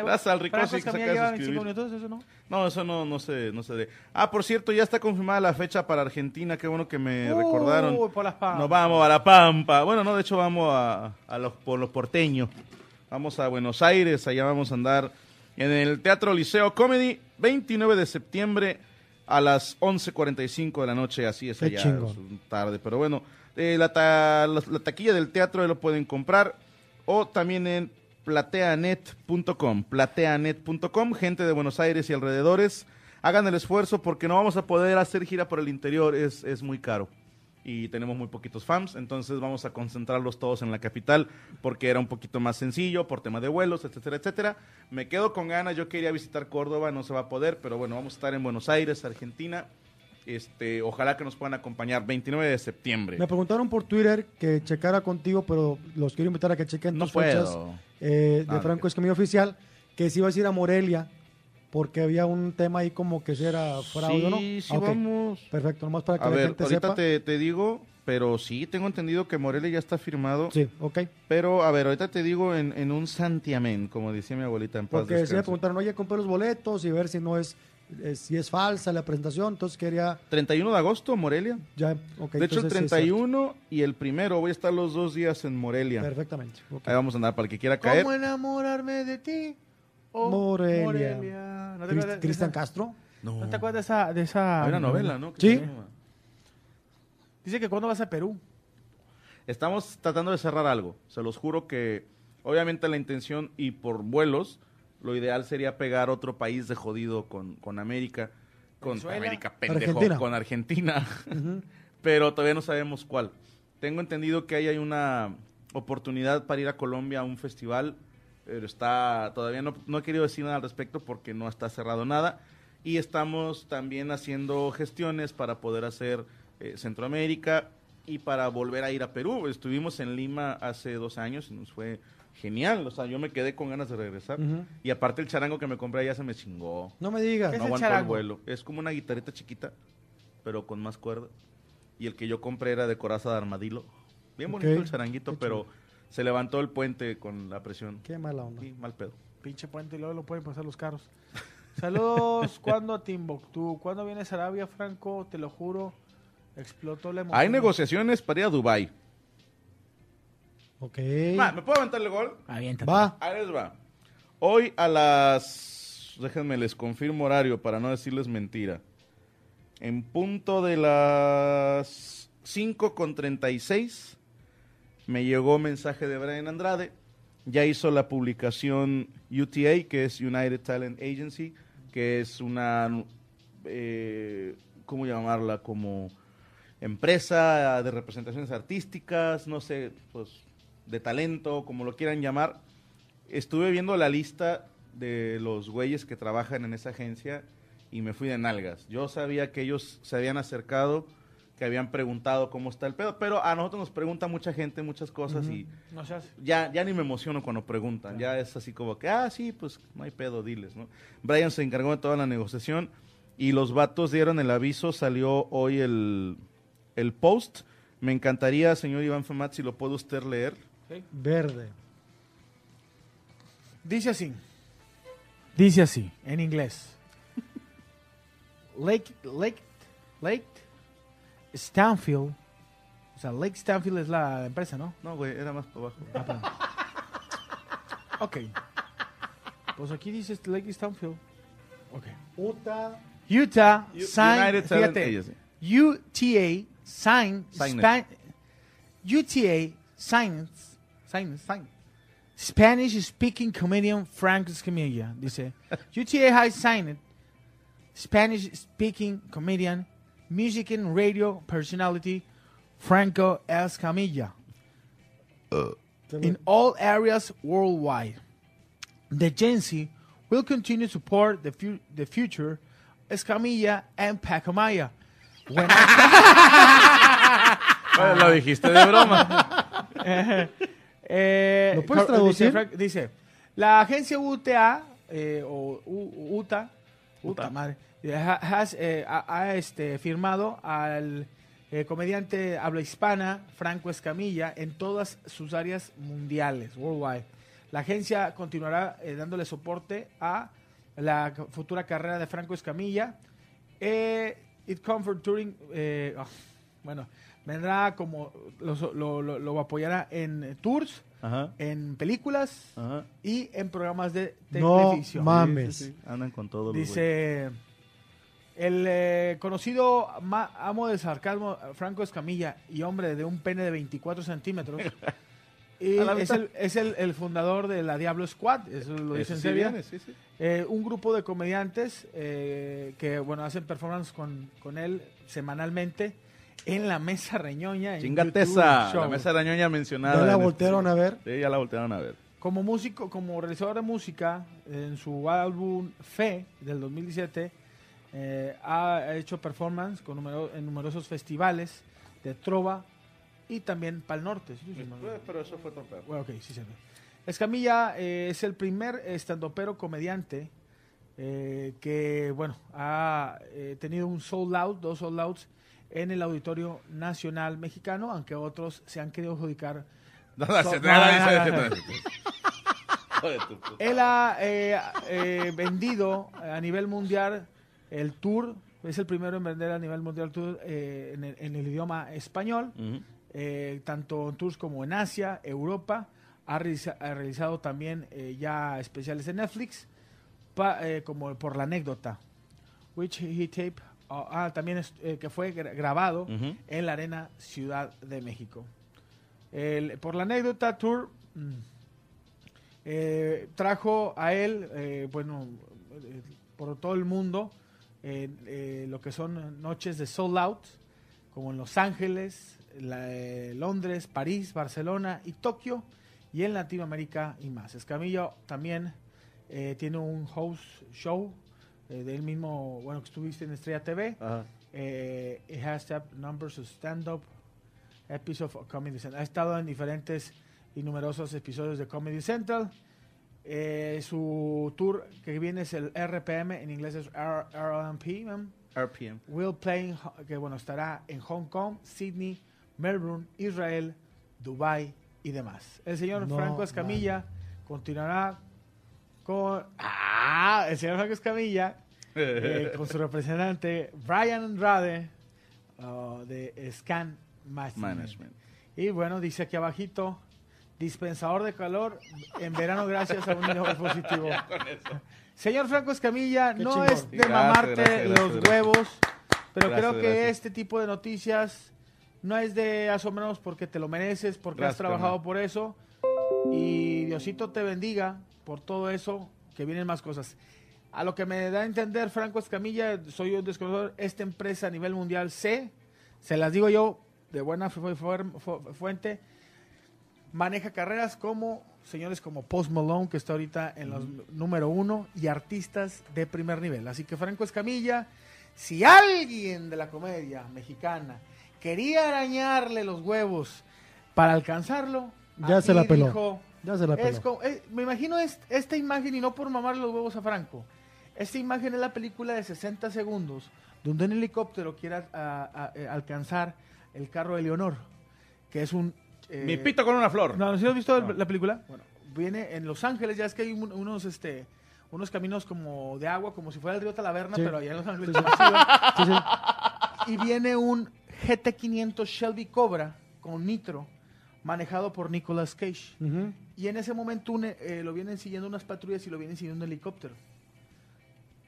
Gracias al Ricosi Franco que se Escamilla acaba de lleva suscribir. 25 minutos, ¿eso no? No, eso no, no se, no se dé. Ah, por cierto, ya está confirmada la fecha para Argentina. Qué bueno que me recordaron. Por las. Nos vamos a La Pampa. Bueno, no, de hecho vamos a, a los, por los porteños. Vamos a Buenos Aires, allá vamos a andar en el Teatro Liceo Comedy, 29 de septiembre a las 11.45 de la noche, así es Qué allá, es tarde. Pero bueno, eh, la, ta- la- la taquilla del teatro lo pueden comprar o también en plateanet.com, plateanet.com, gente de Buenos Aires y alrededores, hagan el esfuerzo porque no vamos a poder hacer gira por el interior, es, es muy caro y tenemos muy poquitos fans, entonces vamos a concentrarlos todos en la capital porque era un poquito más sencillo por tema de vuelos, etcétera, etcétera. Me quedo con ganas, yo quería visitar Córdoba, no se va a poder, pero bueno, vamos a estar en Buenos Aires, Argentina. Este, ojalá que nos puedan acompañar 29 de septiembre. Me preguntaron por Twitter que checara contigo, pero los quiero invitar a que chequen No tus fechas puedo. eh, de Ah, Franco ok. Escamilla Oficial, que si ibas a ir a Morelia, porque había un tema ahí como que si era fraude o no. Sí, sí Ah, vamos. Perfecto, nomás para que A la ver, gente ahorita sepa. te, te digo, pero sí, tengo entendido que Morelia ya está firmado. Sí, ok. Pero, a ver, ahorita te digo en, en un santiamén, como decía mi abuelita en paz Porque sí me preguntaron, oye, compré los boletos y ver si no es, eh, si es falsa la presentación, entonces quería 31 de agosto, Morelia. ya, ok. de hecho, el entonces sí es 31 y el primero, voy a estar los dos días en Morelia. Perfectamente. Ahí vamos a andar para el que quiera caer. ¿Cómo enamorarme de ti? Oh, Morelia. ¿No Crist- acuerdas de Cristian Castro. ¿No te acuerdas de esa, de esa Hay una novela, ¿no? Sí. Dice que cuando vas a Perú. Estamos tratando de cerrar algo. Se los juro que, obviamente, la intención y por vuelos, lo ideal sería pegar otro país de jodido con, con América. Con Venezuela. América, pendejo. Argentina. Con Argentina. Pero todavía no sabemos cuál. Tengo entendido que ahí hay una oportunidad para ir a Colombia a un festival, pero está todavía no, no he querido decir nada al respecto porque no está cerrado nada. Y estamos también haciendo gestiones para poder hacer eh, Centroamérica y para volver a ir a Perú. Estuvimos en Lima hace dos años y nos fue genial. O sea, yo me quedé con ganas de regresar. Y aparte el charango que me compré allá se me chingó. No me digas. ¿Qué No el aguantó el vuelo. Es como una guitarrita chiquita, pero con más cuerdas. Y el que yo compré era de coraza de armadillo. Bien bonito el charanguito, Qué pero se levantó el puente con la presión. Qué mala onda. Sí, mal pedo. Pinche puente y luego lo pueden pasar los carros. Saludos, ¿cuándo a Timbuktu? ¿Cuándo vienes a Arabia, Franco? Te lo juro, explotó la emoción. Hay negociaciones para ir a Dubai. Ok. ¿Me puedo aventarle gol? Aviéntate. Va. Ahí les va. Hoy a las... Déjenme les confirmo horario para no decirles mentira. En punto de las 5 con 36 me llegó mensaje de Brian Andrade. Ya hizo la publicación UTA, que es United Talent Agency, que es una... eh, ¿Cómo llamarla? Como empresa de representaciones artísticas, no sé, pues de talento, como lo quieran llamar. Estuve viendo la lista de los güeyes que trabajan en esa agencia y me fui de nalgas. Yo sabía que ellos se habían acercado, que habían preguntado cómo está el pedo, pero a nosotros nos pregunta mucha gente muchas cosas y No ya, ya ni me emociono cuando preguntan. Ya es así como que, ah, sí, pues no hay pedo, diles, ¿no? Brian se encargó de toda la negociación y los vatos dieron el aviso, salió hoy el, el post. Me encantaría, señor Iván Femat, si lo puede usted leer. Verde. Dice así. Dice así, en inglés. Lake, Lake, Lake Stanfield. O sea, Lake Stanfield es la empresa, ¿no? No, güey, era más para abajo. Ah, perdón. ok. Pues aquí dice Lake Stanfield. Ok. Utah. Utah U- signed, United Talent fíjate. UTA signed, Sign. Span- UTA signs, signs, sign. Spanish speaking comedian Frank Escamilla. Dice, UTA has signed Spanish speaking comedian, music and radio personality Franco Escamilla uh, in all areas worldwide. The agency will continue to support the, fu- the future Escamilla and Pacamaya. When Bueno, lo dijiste de broma. Eh, ¿Lo puedes traducir? Dice, Frank- dice, la agencia UTA eh, o U- UTA, UTA, madre, eh, ha, has, eh, ha- ha, este, firmado al comediante habla hispana Franco Escamilla en todas sus áreas mundiales, worldwide. La agencia continuará dándole soporte a la futura carrera de Franco Escamilla. It Comfort Touring, ah, bueno, vendrá como, lo, lo- lo- lo apoyará en tours, Ajá, en películas ajá. y en programas de No televisión. mames. Sí, sí, sí. Andan con güeyes. Dice el eh, conocido ma- amo del sarcasmo Franco Escamilla y hombre de un pene de 24 centímetros. y A la es, el, es el, el fundador de la Diablo Squad, eso lo Ese dice en sí serio. viene, sí, sí. Eh, un grupo de comediantes eh, que bueno hacen performance con, con él semanalmente en la mesa reñoña. en Chingate YouTube esa, Show. la mesa arañoña mencionada. Ya la este- voltearon a ver. Sí, ya la voltearon a ver. Como músico, como realizador de música, en su álbum Fe del 2017, eh, ha hecho performance con numero- en numerosos festivales de trova y también Pal Norte. ¿sí? Sí, sí, Pero eso fue otro pedo. bueno, ok, sí se ve. Escamilla eh, es el primer estandopero comediante eh, que, bueno, ha eh, tenido un sold out, dos sold outs en el Auditorio Nacional Mexicano, aunque otros se han querido adjudicar. Él ha eh, eh, vendido a nivel mundial el tour, es el primero en vender a nivel mundial el tour eh, en, el, en el idioma español, Ujú. eh, tanto en tours como en Asia, Europa. Ha, realiza- ha realizado también eh, ya especiales en Netflix, pa- eh, como por la anécdota, which he tape, oh, ah, también es- eh, que fue gra- grabado en la Arena Ciudad de México. El- por la anécdota tour mm, eh, trajo a él, eh, bueno, por todo el mundo, lo que son noches de sold out, como en Los Ángeles, la- Londres, París, Barcelona y Tokio, y en Latinoamérica y más. Escamillo también tiene un host show eh, de él mismo, bueno, que estuviste en Estrella TV. Ajá. Eh, it has have numbers of stand-up episodes of Comedy Central. Ha estado en diferentes y numerosos episodios de Comedy Central. Eh, su tour que viene es el RPM, en inglés es R- ¿no? RPM. Will Play, in Ho- que bueno, estará en Hong Kong, Sydney, Melbourne, Israel, Dubai y demás. El señor No Franco Escamilla continuará con... ¡Ah! Ah, el señor Franco Escamilla, eh, con su representante Brian Andrade uh, de Scan Management. Management. Y bueno, dice aquí abajito, dispensador de calor en verano gracias a un niño positivo. Señor Franco Escamilla, Qué no chingón. es de Gracias, mamarte gracias, los gracias, huevos, pero Gracias, creo que gracias. este tipo de noticias no es de asombrarnos porque te lo mereces, porque has trabajado por eso. Y Diosito te bendiga por todo eso, que vienen más cosas. A lo que me da a entender Franco Escamilla, soy un desconocedor, esta empresa a nivel mundial sé, se las digo yo de buena fu- fu- fu- fuente, maneja carreras como señores como Post Malone, que está ahorita en los número uno, y artistas de primer nivel. Así que Franco Escamilla, si alguien de la comedia mexicana quería arañarle los huevos para alcanzarlo, Ya se la peló. dijo, Ya se la es peló. como- eh, me imagino es- esta imagen, y no por mamar los huevos a Franco, esta imagen es la película de 60 segundos, donde un helicóptero quiere a- a- a- eh, alcanzar el carro de Leonor, que es un... eh, Mi pito con una flor. no, ¿sí has visto No. la película? Bueno, viene en Los Ángeles, ya es que hay un- unos, este, unos caminos como de agua, como si fuera el río Talaverna, Sí. pero allá en Los Ángeles. Sí, sí. masiva. Sí, sí. y viene un GT500 Shelby Cobra con nitro, manejado por Nicolas Cage. Ujú. Y en ese momento un, eh, lo vienen siguiendo unas patrullas y lo vienen siguiendo un helicóptero.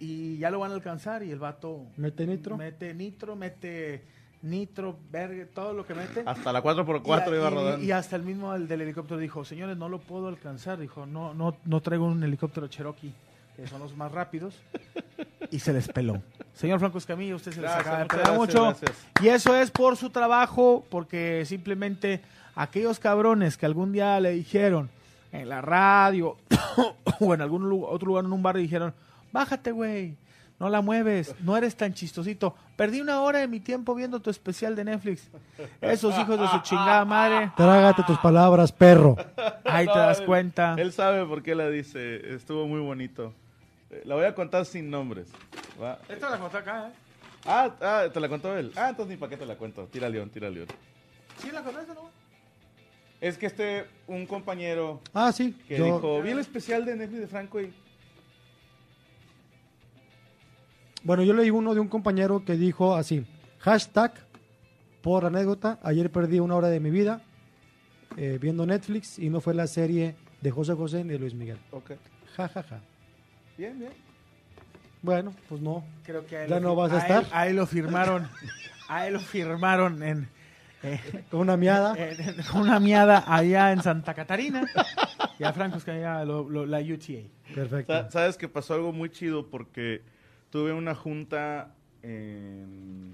Y ya lo van a alcanzar y el vato Mete nitro. mete nitro, mete nitro, verga, todo lo que mete. Hasta la 4x4 y, iba y- rodando. y hasta el mismo el del helicóptero dijo, señores, no lo puedo alcanzar. Dijo, no, no, no traigo un helicóptero Cherokee, que son los más rápidos. y se les peló. Señor Franco Escamilla, usted se les acaba de pelar mucho. gracias. Y eso es por su trabajo, porque simplemente aquellos cabrones que algún día le dijeron en la radio o en algún otro lugar, en un bar, y dijeron, bájate, güey, no la mueves, no eres tan chistosito. Perdí una hora de mi tiempo viendo tu especial de Netflix. Esos hijos de su chingada madre, Trágate tus palabras, perro. ahí te das cuenta. Él sabe por qué la dice. Estuvo muy bonito. Eh, La voy a contar sin nombres. ¿va? Esta la conté acá, ¿eh? Ah, ah, te la contó él. Ah, entonces ni para qué te la cuento. Tira león, tira león. Sí, la contaste, ¿no? Es que este, un compañero Ah, sí. que yo- dijo, vi el especial de Netflix de Franco y... Bueno, yo leí uno de un compañero que dijo así, hashtag, por anécdota, ayer perdí una hora de mi vida eh, viendo Netflix y no fue la serie de José José ni de Luis Miguel. Ok. Ja, ja, ja. Bien, bien. Bueno, pues no. Creo que él ¿Ya lo no vas a él- estar? a él lo firmaron. A él lo firmaron en, eh, Con una miada. en- con una miada allá en Santa Catarina. Y a Franco es que allá lo- lo- la UTA. Perfecto. Sa- Sabes que pasó algo muy chido porque tuve una junta en...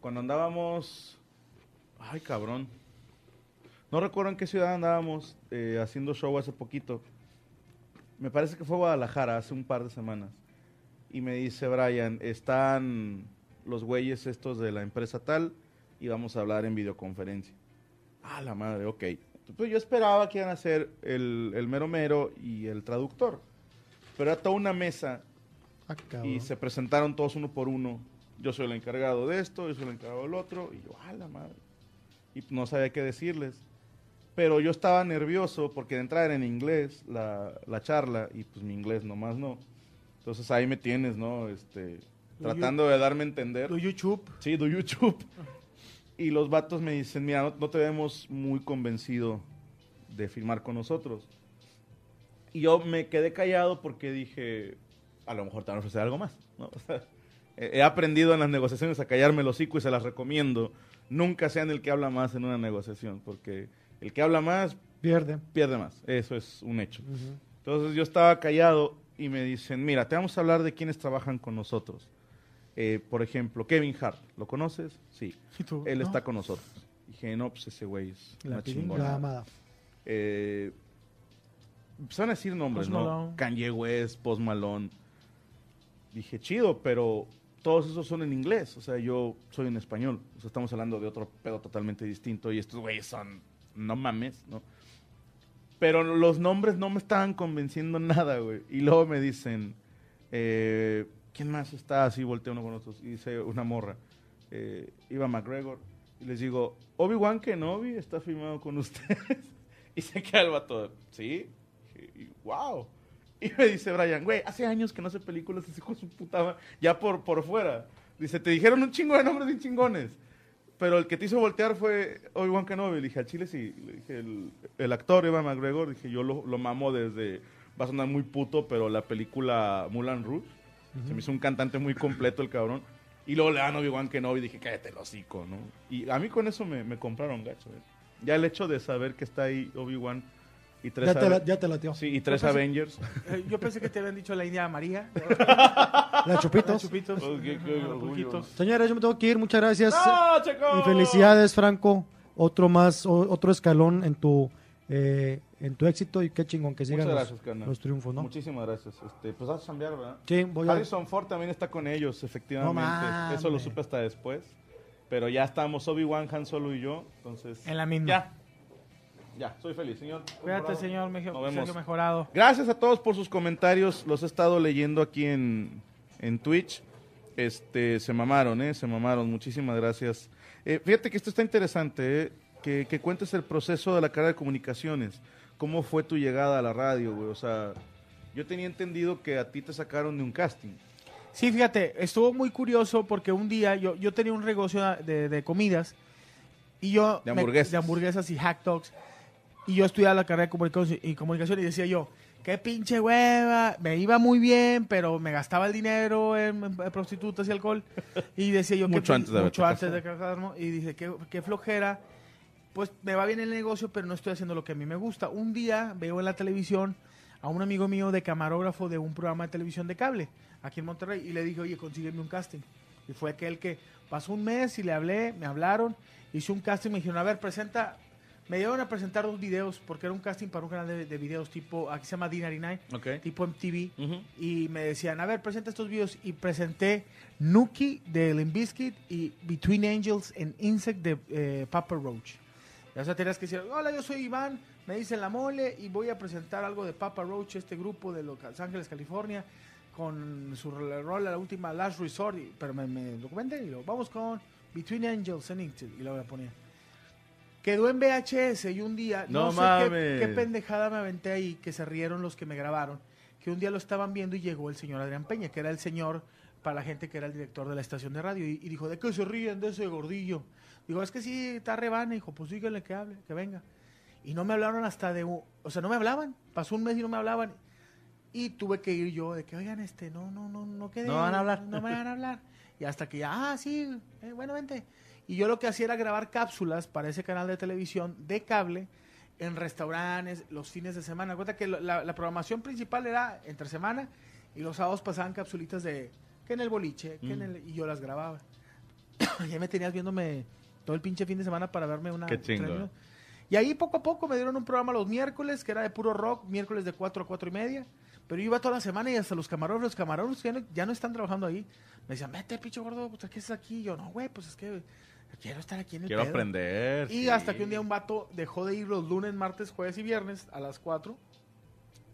cuando andábamos... Ay, cabrón. No recuerdo en qué ciudad andábamos eh, haciendo show hace poquito. Me parece que fue Guadalajara hace un par de semanas. Y me dice Brian, están los güeyes estos de la empresa tal y vamos a hablar en videoconferencia. Ah, la madre, ok. Pues yo esperaba que iban a ser el, el mero mero y el traductor. Pero era toda una mesa Ah, cabrón. y se presentaron todos uno por uno. Yo soy el encargado de esto, yo soy el encargado del otro. Y yo, ah, la madre. Y no sabía qué decirles. Pero yo estaba nervioso porque de entrada era en inglés la, la charla y pues mi inglés nomás no. Entonces ahí me tienes, ¿no? Este, tratando de darme a entender. Tu YouTube. Sí, do YouTube. Y los vatos me dicen, mira, no, no te vemos muy convencido de firmar con nosotros. Y yo me quedé callado porque dije, a lo mejor te van a ofrecer algo más. ¿no? O sea, he aprendido en las negociaciones a callarme el hocico y se las recomiendo. Nunca sean el que habla más en una negociación, porque el que habla más Pierde. pierde más. Eso es un hecho. Ujú. Entonces yo estaba callado y me dicen, mira, te vamos a hablar de quienes trabajan con nosotros. Eh, por ejemplo, Kevin Hart, ¿lo conoces? Sí. ¿Y tú? Él ¿No? está con nosotros. Dije, no, pues ese güey es La una chingona. Eh, empezaron a decir nombres, Post ¿no? Malone. Kanye West, Post Malone. Dije, chido, pero todos esos son en inglés. O sea, yo soy en español. O sea, estamos hablando de otro pedo totalmente distinto. Y estos güeyes son, no mames, ¿no? Pero los nombres no me estaban convenciendo nada, güey. Y luego me dicen, eh, ¿quién más está así? Volteo uno con otros. Y dice una morra, eh, Iva McGregor. Y les digo, Obi-Wan Kenobi está filmado con ustedes. y se queda el vato, ¿sí? Y, wow. Y me dice Brian, güey, hace años que no hace películas ese hijo su puta ya por, por fuera. Dice, te dijeron un chingo de nombres bien chingones. Pero el que te hizo voltear fue Obi-Wan Kenobi. Le dije, al chile sí. Le dije, el, el actor Evan McGregor, dije, yo lo, lo mamo desde, va a sonar muy puto, pero la película Mulan Rouge. Se me hizo un cantante muy completo el cabrón. Y luego le dan Obi-Wan Kenobi y dije, cállate el hocico, ¿no? Y a mí con eso me, me compraron gacho, eh. Ya el hecho de saber que está ahí Obi-Wan y tres, Ya te, la, ya te latió. sí, y tres Yo pensé- Avengers. Eh, Yo pensé que te habían dicho la India María. La chupitos. Chupitos. Oh. Señores, yo me tengo que ir. Muchas gracias. ¡No! Y felicidades, Franco. Otro más, o- otro escalón en tu eh, en tu éxito y qué chingón que sigan los, triunfos, ¿no? Muchísimas gracias. Este, pues vas a cambiar, ¿verdad? Sí, voy a... Harrison Ford también está con ellos, efectivamente. No. Eso lo supe hasta después. Pero ya estamos Obi-Wan, Han Solo y yo. Entonces. En la misma. Ya. Ya, soy feliz, señor. Cuídate, señor Nos vemos. Mejorado. Gracias a todos por sus comentarios. Los he estado leyendo aquí en, en Twitch. Este, se mamaron, ¿eh? Se mamaron. Muchísimas gracias. Eh, fíjate que esto está interesante, ¿eh? Que, que cuentes el proceso de la carrera de comunicaciones. ¿Cómo fue tu llegada a la radio, güey? O sea, yo tenía entendido que a ti te sacaron de un casting. Sí, fíjate, estuvo muy curioso porque un día yo, yo tenía un negocio de, de comidas y yo... De me- hamburguesas. de hamburguesas y hack dogs. Y yo estudiaba la carrera de comunicación y, comunicación y decía yo, qué pinche hueva, me iba muy bien, pero me gastaba el dinero en, en prostitutas y alcohol. Y decía yo, Mucho antes de mucho antes de casarme. Y dice, qué, qué flojera. Pues me va bien el negocio, pero no estoy haciendo lo que a mí me gusta. Un día veo en la televisión a un amigo mío de camarógrafo de un programa de televisión de cable aquí en Monterrey y le dije, oye, consígueme un casting. Y fue aquel que pasó un mes y le hablé, me hablaron, hice un casting, me dijeron, a ver, presenta, me dieron a presentar dos videos porque era un casting para un canal de, de videos tipo, aquí se llama D99, Ok. tipo MTV. Y me decían, a ver, presenta estos videos. Y presenté Nuki de Limp Bizkit y Between Angels and Insect de eh, Papa Roach. O sea, tenías que decir, hola, yo soy Iván, me dicen La Mole y voy a presentar algo de Papa Roach, este grupo de Los Ángeles, California, con su rola, la última Last Resort. y- pero me, me documenté y lo vamos con Between Angels and Insect. Y lo ponía. Quedó en VHS y un día, no, No sé mames. qué, qué pendejada me aventé ahí, que se rieron los que me grabaron, que un día lo estaban viendo y llegó el señor Adrián Peña, que era el señor, para la gente que era el director de la estación de radio, y, y dijo, ¿de qué se ríen de ese gordillo? Digo, es que sí, está rebana, hijo, pues díganle que hable, que venga. Y no me hablaron hasta de, o sea, no me hablaban, pasó un mes y no me hablaban. Y tuve que ir yo de que, oigan, este, no, no, no, no quedé. No van a hablar. No me van a hablar. Y hasta que ya, ah, sí, eh, bueno, vente. Y yo lo que hacía era grabar cápsulas para ese canal de televisión de cable en restaurantes los fines de semana. Cuenta que la, la programación principal era entre semana y los sábados pasaban capsulitas de que en el boliche, que en Mm. el, y yo las grababa. y ahí me tenías viéndome todo el pinche fin de semana para verme una. Qué chingo. Y ahí poco a poco me dieron un programa los miércoles, que era de puro rock, miércoles de 4 a 4 y media. Pero yo iba toda la semana y hasta los camarógrafos, los camarógrafos ya no, ya no están trabajando ahí. Me decían, vete, pinche gordo, pues, ¿qué es aquí? Y yo, no, güey, pues es que quiero estar aquí en el Quiero pedo". aprender. Y sí. hasta que un día un vato dejó de ir los lunes, martes, jueves y viernes a las 4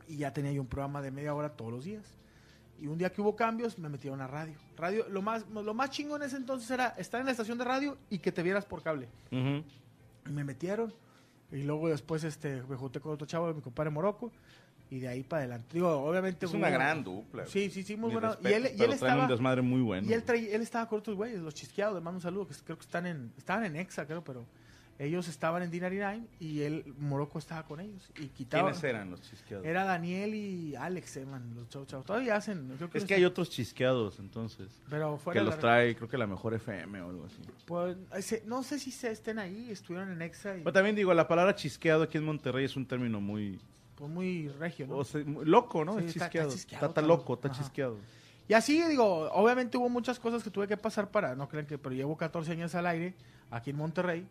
y ya tenía yo un programa de media hora todos los días. Y un día que hubo cambios, me metieron a radio. Radio, lo más, lo más chingón en ese entonces era estar en la estación de radio y que te vieras por cable. Y me metieron. Y luego después este, me junté con otro chavo, mi compadre Morocco. Y de ahí para adelante. Digo, obviamente. Es una gran dupla. Sí, sí, sí, muy buena. Y él, y pero él traen un estaba. desmadre muy bueno. Y él, traía- él estaba con otros güeyes, los chisqueados, les mando un saludo, que creo que están en, estaban en Exa, creo, pero ellos estaban en D99 y él, Morocco estaba con ellos. Y quitaba. ¿Quiénes eran los chisqueados? Era Daniel y Alex, eh, man, los chavos, chavos. Todavía hacen. creo Es los- que hay otros chisqueados, entonces. Pero fuera Que los trae, creo que la mejor FM o algo así. pues, no sé si se estén ahí, estuvieron en Exa y Pero también digo, la palabra chisqueado aquí en Monterrey es un término muy, pues, muy regio, ¿no? o sea, loco, ¿no? Sí, es está- está chisqueado. Está, chisqueado, está está loco, loco. está Ajá. chisqueado. Y así, digo, obviamente hubo muchas cosas que tuve que pasar para, no crean que, pero llevo 14 años al aire aquí en Monterrey,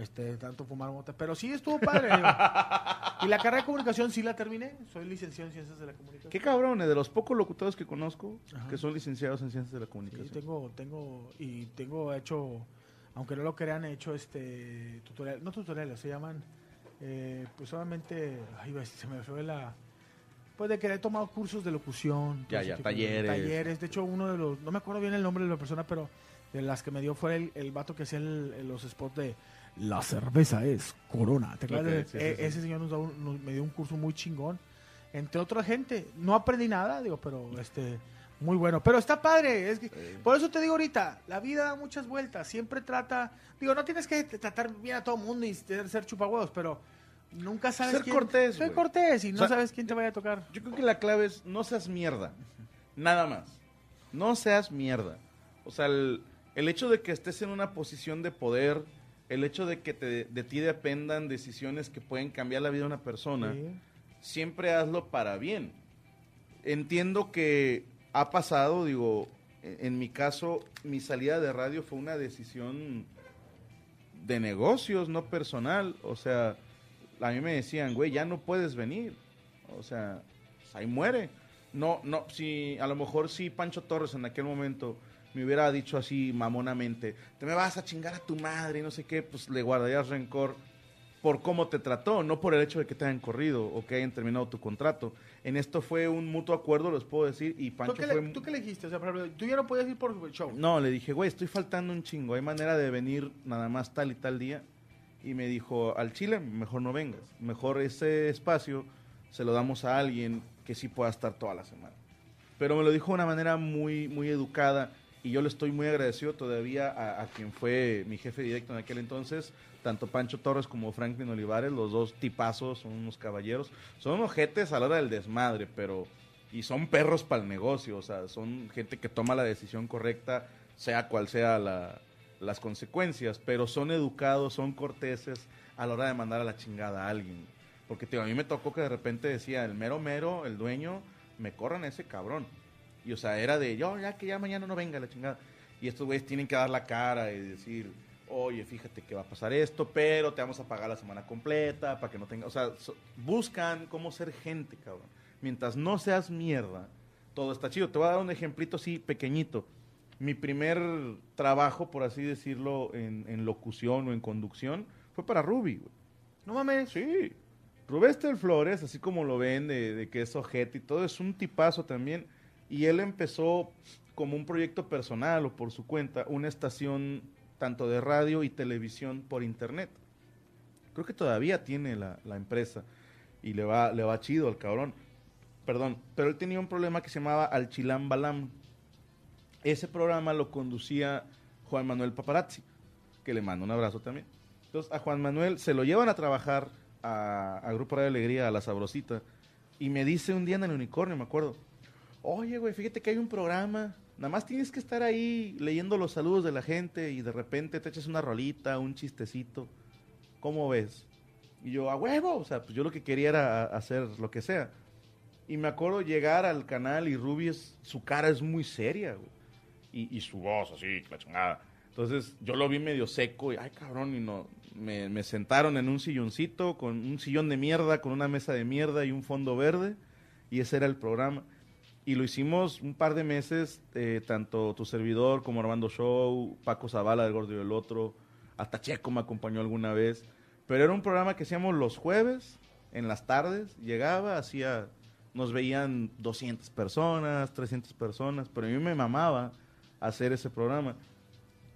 este, tanto fumar mota, pero sí estuvo padre. y la carrera de comunicación sí la terminé, soy licenciado en ciencias de la comunicación. Qué cabrones, de los pocos locutores que conozco Ajá. que son licenciados en ciencias de la Sí, comunicación. tengo, tengo, y tengo hecho, aunque no lo crean, he hecho este tutorial, no tutoriales, se llaman, eh, pues solamente, ay, se me fue la, pues de que he tomado cursos de locución. Ya, ya, tipo talleres. Talleres, de hecho uno de los, no me acuerdo bien el nombre de la persona, pero de las que me dio fue el, el vato que hacía el- los spots de la cerveza es Corona. ¿Te acuerdas? Ok, de- sí, sí, e- sí. Ese señor nos, da un- nos- me dio un curso muy chingón. entre otra gente. No aprendí nada, digo, pero este muy bueno. Pero está padre, es que, por eso te digo ahorita, la vida da muchas vueltas, siempre trata, digo, no tienes que tratar bien a todo el mundo y ser, chupahuevos, pero nunca sabes Ser quién- cortés, Ser güey. cortés y no O sea, sabes quién te vaya a tocar. Yo creo que la clave es no seas mierda. Nada más. No seas mierda. O sea, el, el hecho de que estés en una posición de poder, el hecho de que te, de ti dependan decisiones que pueden cambiar la vida de una persona, Sí. siempre hazlo para bien. Entiendo que ha pasado, digo, en, en mi caso, mi salida de radio fue una decisión de negocios, no personal. O sea, a mí me decían, güey, ya no puedes venir. O sea, pues, ahí muere. No, no, si a lo mejor si Pancho Torres en aquel momento me hubiera dicho así mamonamente, te me vas a chingar a tu madre y no sé qué, pues le guardarías rencor por cómo te trató, no por el hecho de que te hayan corrido o que hayan terminado tu contrato. En esto fue un mutuo acuerdo, les puedo decir, y ¿Tú Pancho qué, fue... le, ¿Tú qué le dijiste? O sea, tú ya no podías ir por el show. No, le dije, güey, estoy faltando un chingo, hay manera de venir nada más tal y tal día. Y me dijo, al Chile, mejor no vengas, mejor ese espacio se lo damos a alguien que sí pueda estar toda la semana. Pero me lo dijo de una manera muy, muy educada y yo le estoy muy agradecido todavía a, quien fue mi jefe directo en aquel entonces, tanto Pancho Torres como Franklin Olivares, los dos tipazos, son unos caballeros, son unos jetes a la hora del desmadre, pero y son perros para el negocio, o sea, son gente que toma la decisión correcta, sea cual sea la- las consecuencias, pero son educados, son corteses a la hora de mandar a la chingada a alguien. Porque a mí me tocó que de repente decía, el mero mero, el dueño, me corran ese cabrón. Y o sea, era de, yo, ya que ya mañana no venga la chingada. Y estos güeyes tienen que dar la cara y decir, oye, fíjate que va a pasar esto, pero te vamos a pagar la semana completa para que no tenga... O sea, so- buscan cómo ser gente, cabrón. Mientras no seas mierda, todo está chido. Te voy a dar un ejemplito así pequeñito. Mi primer trabajo, por así decirlo, en, en locución o en conducción, fue para Ruby, güey. No mames. Sí. Rubén Flores, así como lo ven, de, de que es ojete y todo, es un tipazo también. Y él empezó como un proyecto personal o por su cuenta, una estación tanto de radio y televisión por internet. Creo que todavía tiene la, la empresa y le va, le va chido al cabrón. Perdón, pero él tenía un problema que se llamaba Alchilán Balam. Ese programa lo conducía Juan Manuel Paparazzi, que le mando un abrazo también. Entonces, a Juan Manuel se lo llevan a trabajar a, a Grupo Radio Alegría, a La Sabrosita, y me dice un día en el unicornio, me acuerdo, oye, güey, fíjate que hay un programa, nada más tienes que estar ahí leyendo los saludos de la gente y de repente te echas una rolita, un chistecito, ¿cómo ves? Y yo, a huevo, o sea, pues yo lo que quería era hacer lo que sea. Y me acuerdo llegar al canal y Ruby, su cara es muy seria, güey. Y, y su voz así, la chingada. Entonces yo lo vi medio seco y, ay cabrón, y no, me, me sentaron en un silloncito, con un sillón de mierda, con una mesa de mierda y un fondo verde, y ese era el programa. Y lo hicimos un par de meses, eh, tanto tu servidor como Armando Show, Paco Zavala, el gordo y el otro, hasta Checo me acompañó alguna vez. Pero era un programa que hacíamos los jueves, en las tardes, llegaba, hacía, nos veían 200 personas, 300 personas, pero a mí me mamaba hacer ese programa.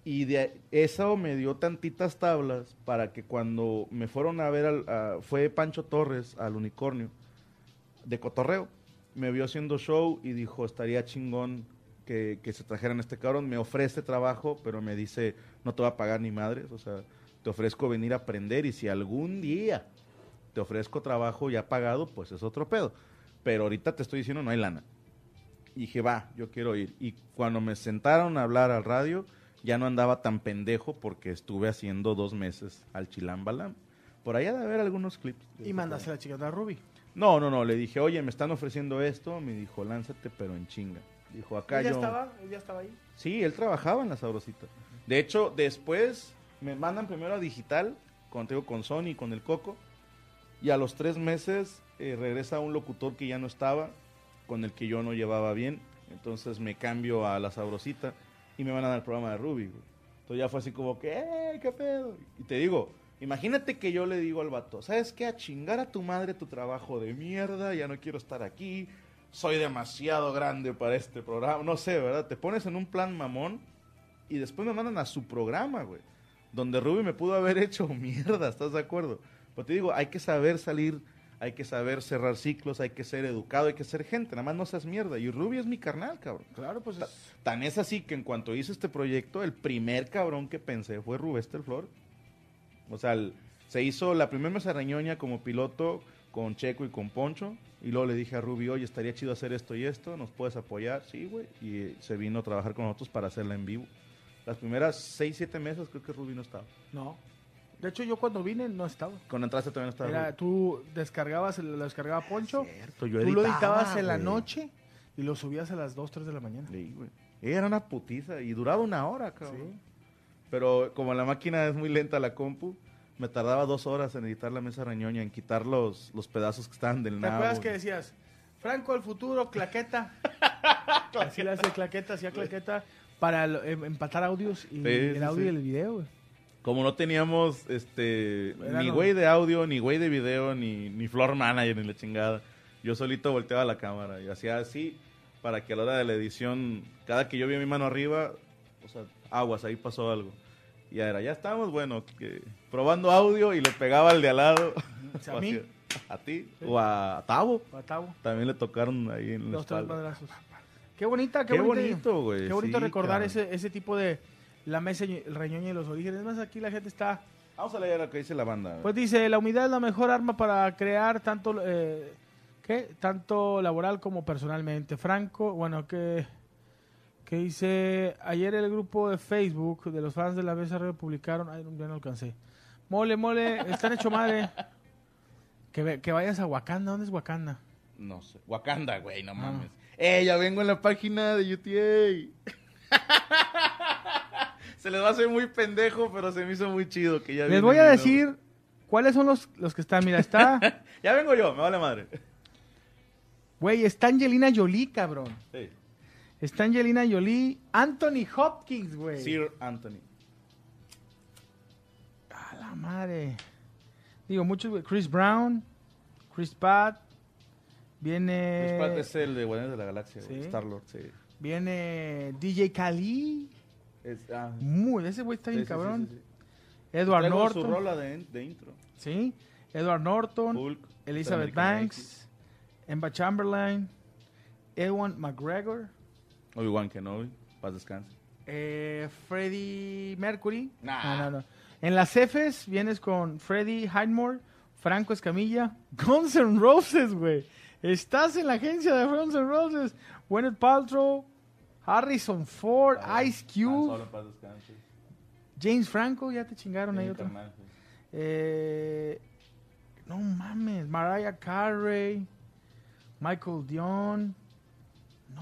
Y de eso me dio tantitas tablas para que cuando me fueron a ver, al, fue Pancho Torres al unicornio de Cotorreo, me vio haciendo show y dijo, estaría chingón que, que se trajeran este cabrón, me ofrece trabajo, pero me dice, no te va a pagar ni madres, o sea, te ofrezco venir a aprender y si algún día te ofrezco trabajo ya pagado, pues es otro pedo. Pero ahorita te estoy diciendo, no hay lana. Y dije, va, yo quiero ir. Y cuando me sentaron a hablar al radio, ya no andaba tan pendejo porque estuve haciendo dos meses al Chilán Balam. Por allá de haber algunos clips. Y mandaste a la chica de Ruby. No, no, no, le dije, oye, me están ofreciendo esto. Me dijo, lánzate, pero en chinga. Dijo, acá ¿Él ya yo... estaba? ¿Él ya estaba ahí? Sí, él trabajaba en la Sabrosita. De hecho, después me mandan primero a Digital, contigo con Sony, con el Coco, y a los tres meses eh, regresa un locutor que ya no estaba, con el que yo no llevaba bien. Entonces me cambio a la Sabrosita y me van a dar el programa de Ruby. güey. Entonces ya fue así como que, ¡eh, qué pedo! Y te digo, imagínate que yo le digo al vato, ¿sabes qué? A chingar a tu madre tu trabajo de mierda, ya no quiero estar aquí, soy demasiado grande para este programa. No sé, ¿verdad? Te pones en un plan mamón y después me mandan a su programa, güey. Donde Ruby me pudo haber hecho mierda, ¿estás de acuerdo? Pero te digo, hay que saber salir hay que saber cerrar ciclos, hay que ser educado, hay que ser gente, nada más no seas mierda. Y Ruby es mi carnal, cabrón. Claro, pues es- Tan es así que en cuanto hice este proyecto, el primer cabrón que pensé fue Rubester Flor. O sea, el- se hizo la primera mesa reñoña como piloto con Checo y con Poncho. Y luego le dije a Ruby, oye, estaría chido hacer esto y esto, ¿nos puedes apoyar? Sí, güey. Y se vino a trabajar con nosotros para hacerla en vivo. Las primeras seis, siete meses creo que Ruby no estaba. no. De hecho, yo cuando vine no estaba. Cuando entraste también no estaba Era, Ruby. tú descargabas, lo descargaba Poncho, Cierto, yo tú lo editaba, editabas en la noche y lo subías a las 2, 3 de la mañana. Sí, güey. Era una putiza y duraba una hora, cabrón. Sí. Pero como la máquina es muy lenta, la compu, me tardaba dos horas en editar la mesa reñoña, en quitar los, los pedazos que estaban del ¿Te nabo. acuerdas que decías, Franco el futuro, claqueta? Así le hace claqueta, hacía claqueta para em- empatar audios y Sí, el audio sí. y el video, güey. Como no teníamos este Era ni güey de audio, ni güey de video, ni, ni floor manager, ni la chingada. Yo solito volteaba la cámara y hacía así para que a la hora de la edición, cada que yo vi mi mano arriba, o sea, aguas, ahí pasó algo. Y era, ya estamos, bueno, que, probando audio y le pegaba al de al lado. O sea, O a mí, A ti. O a Tavo. a Tavo, También le tocaron ahí en la dos, tres madrazos. Qué bonita, qué, Qué bonita- bonito, güey. Qué bonito sí, recordar ese, ese tipo de la mesa el reñoño y los orígenes. Es más, aquí la gente está... Vamos a leer lo que dice la banda. Pues dice, la humildad es la mejor arma para crear tanto, eh, ¿qué? tanto laboral como personalmente. Franco, bueno, que, que dice, ayer el grupo de Facebook de los fans de la radio publicaron, ay, ya no alcancé. Mole, mole, están hecho madre. Que, que vayas a Wakanda, ¿dónde es Wakanda? No sé. Wakanda, güey, no Ah. mames. ¡Eh, ya vengo en la página de UTA! se les va a hacer muy pendejo, pero se me hizo muy chido que ya Les voy a decir cuáles son los, los que están, mira, está. Ya vengo yo, me vale madre. güey, está Angelina Jolie, cabrón. Sí. Está Angelina Jolie, Anthony Hopkins, güey. Sir Anthony. A la madre. Digo, muchos, güey. Chris Brown, Chris Pratt, viene... Chris Pratt es el de Guardianes de la Galaxia, sí. Star-Lord, sí. Viene DJ Khalid. Es- ah, Muy, ese güey está bien sí, cabrón. sí. Edward Traigo Norton. su rola de, de intro. Sí. Edward Norton. Hulk, Elizabeth Banks. Emma Chamberlain. Ewan McGregor. Obi-Wan Kenobi, paz descanse. eh, Freddie Mercury. Nah. No, no, no. En las Fs vienes con Freddie Highmore, Franco Escamilla, Guns N' Roses, güey. Estás en la agencia de Guns N' Roses. Gwyneth Paltrow, Harrison Ford, Ice Han Cube, Solo, paz descanse. James Franco, ya te chingaron ahí sí. Eh, no mames, Mariah Carey, Michael Dion.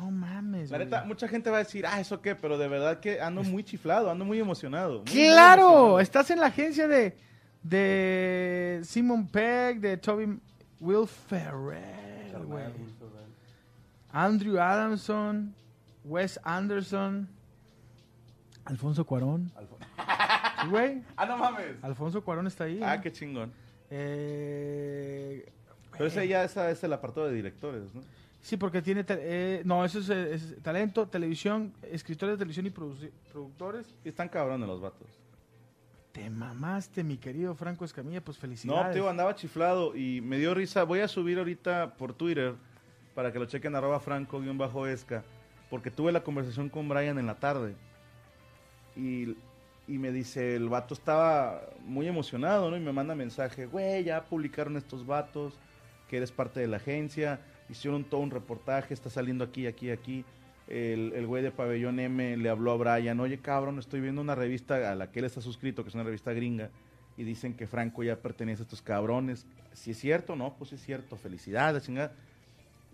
No mames. La güey. mucha gente va a decir, ah, ¿eso qué? Pero de verdad que ando muy chiflado, ando muy emocionado. muy, muy ¡Claro! emocionado. Estás en la agencia de, de Simon Pegg, de Toby Will Ferrell, güey. Andrew Adamson, Wes Anderson, Alfonso Cuarón. Sí, güey. Ah, no mames. Alfonso Cuarón está ahí. Ah, qué chingón. Eh, Pero ese ya es el apartado de directores, ¿no? Sí, porque tiene... eh, no, eso es, es talento, televisión, escritores de televisión y produci- productores. Están cabrones los vatos. Te mamaste, mi querido Franco Escamilla, pues No, felicidades. tío, andaba chiflado y me dio risa. Voy a subir ahorita por Twitter para que lo chequen arroba franco-esca. Porque tuve la conversación con Brian en la tarde. Y, y me dice, el vato estaba muy emocionado, ¿no? Y me manda mensaje, güey, ya publicaron estos vatos, que eres parte de la agencia, hicieron todo un reportaje, está saliendo aquí, aquí, aquí. El, el güey de Pabellón M le habló a Brian, oye cabrón, estoy viendo una revista a la que él está suscrito, que es una revista gringa, y dicen que Franco ya pertenece a estos cabrones. Si es cierto, no, pues es cierto, felicidades, chingada.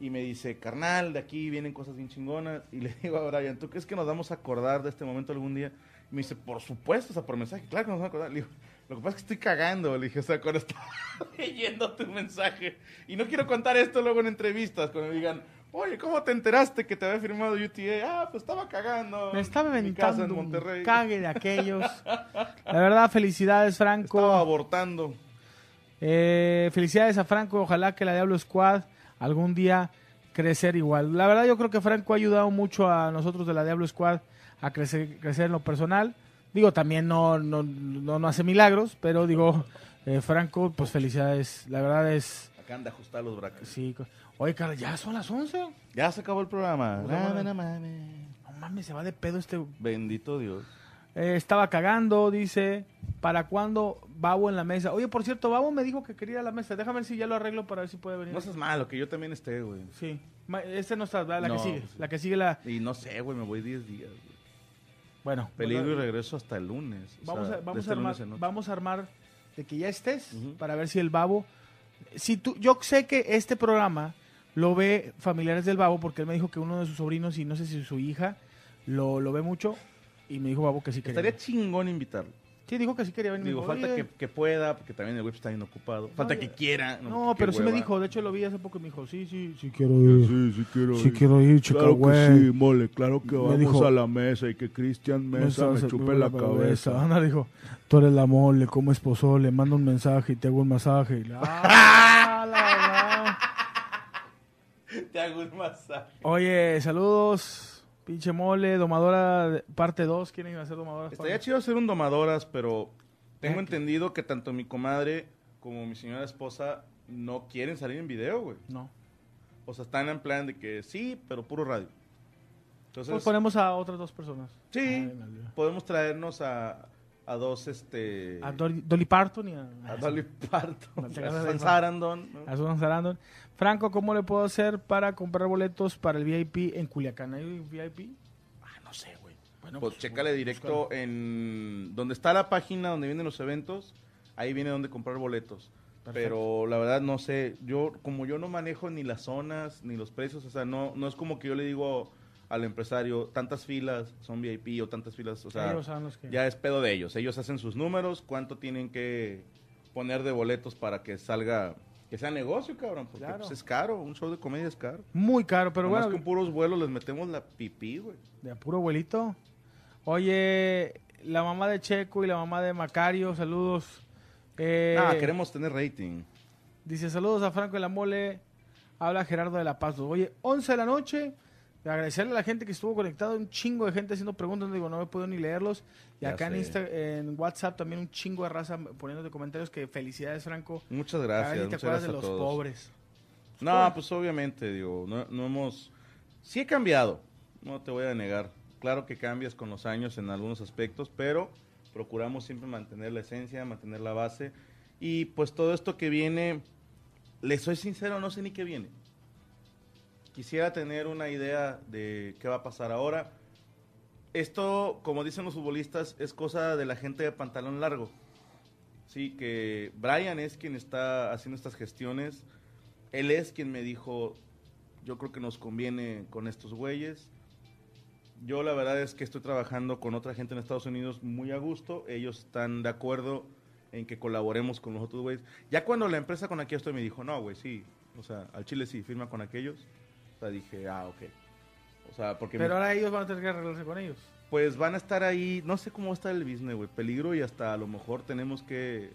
Y me dice, carnal, de aquí vienen cosas bien chingonas. Y le digo a Brian, ¿tú crees que nos vamos a acordar de este momento algún día? Y me dice, por supuesto, o sea, por mensaje, claro que nos vamos a acordar. Le digo, lo que pasa es que estoy cagando. Le dije, o sea, cuando estaba leyendo tu mensaje. Y no quiero contar esto luego en entrevistas, cuando me digan, oye, ¿cómo te enteraste que te había firmado UTA? Ah, pues estaba cagando. Me estaba en mi casa aventando un cague de aquellos. La verdad, felicidades, Franco. Estaba abortando. Eh, felicidades a Franco. Ojalá que la Diablo Squad algún día crecer igual. La verdad, yo creo que Franco ha ayudado mucho a nosotros de la Diablo Squad a crecer, crecer en lo personal. Digo, también no, no, no, no hace milagros, pero digo, eh, Franco, pues felicidades. La verdad es, Acá anda ajustar los brackets. Sí. Oye, cara, ya son las 11. Ya se acabó el programa. Pues. No, no mames. No mames, se va de pedo este. Bendito Dios. Eh, estaba cagando, dice. ¿Para cuándo Babo en la mesa? Oye, por cierto, Babo me dijo que quería ir a la mesa. Déjame ver si ya lo arreglo para ver si puede venir. No seas malo, que yo también esté, güey. Sí. Este no está. La No, que sigue. pues, La que sigue la. Y no sé, güey, me voy 10 días. güey. Bueno. Peligro y regreso hasta el lunes. O Vamos, sea, a, vamos, este a armar, lunes vamos a armar de que ya estés para ver si el Babo. Si tú, yo sé que este programa lo ve familiares del Babo porque él me dijo que uno de sus sobrinos y no sé si su hija lo, lo ve mucho y me dijo Babo que sí quería. Estaría chingón invitarlo. Sí, dijo que sí quería venir. Me Digo, falta que, que pueda, porque también el web está bien ocupado. Falta que quiera. No, pero sí me dijo, de hecho lo vi hace poco y me dijo, sí, sí, sí quiero ir. Sí, sí quiero Sí ir. quiero ir, chica, Claro que sí, mole, claro que Me vamos dijo- a la mesa y que Cristian Me Mesa me chupe la cabeza. Ana dijo, tú eres la mole, como esposo, le mando un mensaje y te hago un masaje. Y la- ¡Ah, la verdad! Te hago un masaje. Oye, saludos, pinche mole, domadora de- parte 2, ¿quieren hacer domadora? Estaría chido hacer un domadoras, pero tengo entendido que tanto mi comadre como mi señora esposa no quieren salir en video, güey. No. O sea, están en plan de que sí, pero puro radio. Entonces, Pues ponemos a otras dos personas. sí, Ay, podemos traernos a, a dos, este... A Dolly, Dolly Parton y a, a Dolly Parton, a Susan Sarandon, ¿no? a Susan Sarandon. Franco, ¿cómo le puedo hacer para comprar boletos para el VIP en Culiacán? ¿Hay VIP? Ah, no sé, güey. Bueno, Pues chécale directo en donde está la página donde vienen los eventos, ahí viene donde comprar boletos. Pero la verdad no sé, yo como yo no manejo ni las zonas ni los precios, o sea, no no es como que yo le digo al empresario tantas filas son VIP o tantas filas, o sea, que- ya es pedo de ellos. Ellos hacen sus números, cuánto tienen que poner de boletos para que salga que sea negocio, cabrón, porque Claro. pues, es caro, un show de comedia es caro. Muy caro, pero Nomás bueno, con puros vuelos les metemos la pipí, güey. de puro abuelito. Oye, la mamá de Checo y la mamá de Macario, saludos. Eh, Ah, queremos tener rating. Dice, saludos a Franco de la Mole. Habla Gerardo de la Paz. Oye, 11 de la noche. Agradecerle a la gente que estuvo conectada, un chingo de gente haciendo preguntas, no digo, no me puedo ni leerlos. Y Ya acá en. Insta, en WhatsApp también un chingo de raza poniendo comentarios que felicidades, Franco. Muchas ver gracias. si te muchas acuerdas de los todos. pobres. No, pues obviamente, digo, no, no hemos... Sí he cambiado, no te voy a negar. Claro que cambias con los años en algunos aspectos, pero procuramos siempre mantener la esencia, mantener la base. Y pues todo esto que viene, le soy sincero, no sé ni qué viene. Quisiera tener una idea de qué va a pasar ahora. Esto, como dicen los futbolistas, es cosa de la gente de pantalón largo. Sí, que Brian es quien está haciendo estas gestiones. Él es quien me dijo, yo creo que nos conviene con estos güeyes. Yo la verdad es que estoy trabajando con otra gente en Estados Unidos muy a gusto. Ellos están de acuerdo en que colaboremos con los otros güeyes. Ya cuando la empresa con la que estoy me dijo, no, güey, sí. O sea, al Chile sí, firma con aquellos. O sea, dije, ah, ok. O sea, porque... Pero me- ahora ellos van a tener que arreglarse con ellos. pues van a estar ahí, no sé cómo va a estar el business, güey, peligro y hasta a lo mejor tenemos que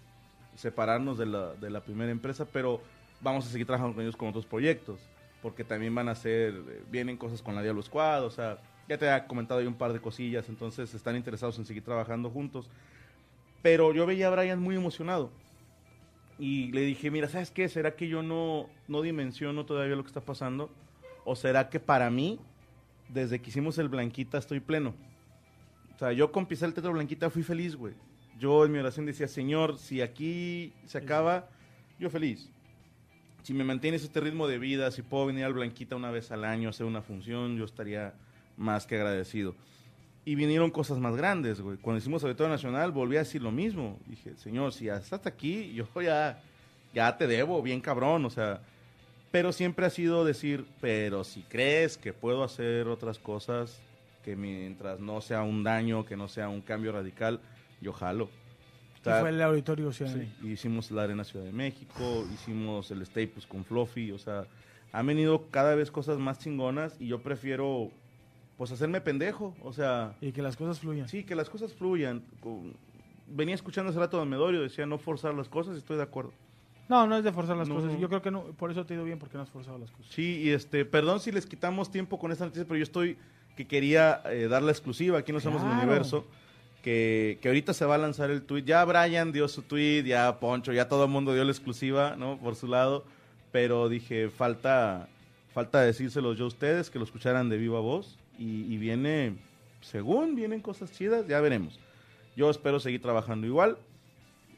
separarnos de la, de la primera empresa, pero vamos a seguir trabajando con ellos con otros proyectos, porque también van a hacer, eh, vienen cosas con la Diablo Squad, o sea, ya te ha comentado ahí un par de cosillas, entonces están interesados en seguir trabajando juntos. Pero yo veía a Brian muy emocionado. Y le dije, mira, ¿sabes qué? ¿Será que yo no, no dimensiono todavía lo que está pasando? ¿O será que para mí, desde que hicimos el Blanquita, estoy pleno? O sea, yo con pisar el Teatro Blanquita fui feliz, güey. Yo en mi oración decía, Señor, si aquí se acaba, yo feliz. Si me mantienes este ritmo de vida, si puedo venir al Blanquita una vez al año a hacer una función, yo estaría más que agradecido. Y vinieron cosas más grandes, güey. Cuando hicimos Auditorio Nacional volví a decir lo mismo. Dije, Señor, si hasta hasta aquí, yo ya, ya te debo, bien cabrón, o sea. Pero siempre ha sido decir, pero si crees que puedo hacer otras cosas, que mientras no sea un daño, que no sea un cambio radical, yo jalo. O Y sea, fue el auditorio Ciudad de Sí, hicimos la Arena Ciudad de México, hicimos el Staples con Fluffy, o sea, han venido cada vez cosas más chingonas y yo prefiero, pues, hacerme pendejo, o sea, Y que las cosas fluyan. sí, que las cosas fluyan. Venía escuchando hace rato a Medorio, decía no forzar las cosas, y estoy de acuerdo. No, no es de forzar las No. cosas. Yo creo que no, por eso te ha ido bien, porque no has forzado las cosas. Sí, y este, perdón si les quitamos tiempo con esta noticia, pero yo estoy, que quería eh, dar la exclusiva, aquí no somos el Claro. universo, que, que ahorita se va a lanzar el tweet, ya Brian dio su tweet, ya Poncho, ya todo el mundo dio la exclusiva, ¿no? Por su lado, pero dije, falta, falta decírselos yo a ustedes, que lo escucharan de viva voz, y, y viene, según vienen cosas chidas, ya veremos. Yo espero seguir trabajando igual,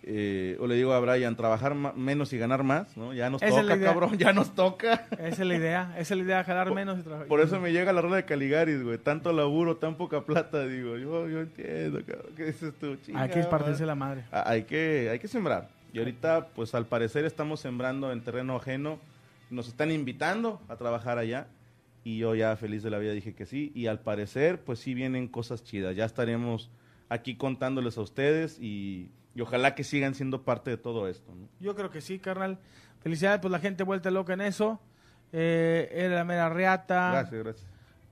eh, o le digo a Brian, trabajar menos y ganar más, ¿no? Ya nos Esa toca, cabrón, ya nos toca. Esa es la idea, esa es la idea, jalar Por- menos y trabajar. Por eso me llega la rola de Caligaris, güey. Tanto laburo, tan poca plata, digo. Yo, yo entiendo, cabrón. ¿Qué dices tú? Hay que partirse la madre. Ah, Hay que, hay que sembrar. Y ahorita, pues al parecer estamos sembrando en terreno ajeno. Nos están invitando a trabajar allá. Y yo ya feliz de la vida dije que sí. Y al parecer, pues sí vienen cosas chidas. Ya estaremos aquí contándoles a ustedes y, y ojalá que sigan siendo parte de todo esto. ¿no? Yo creo que sí, carnal. Felicidades, pues la gente vuelta loca en eso. Eh, era la mera reata. Gracias, gracias.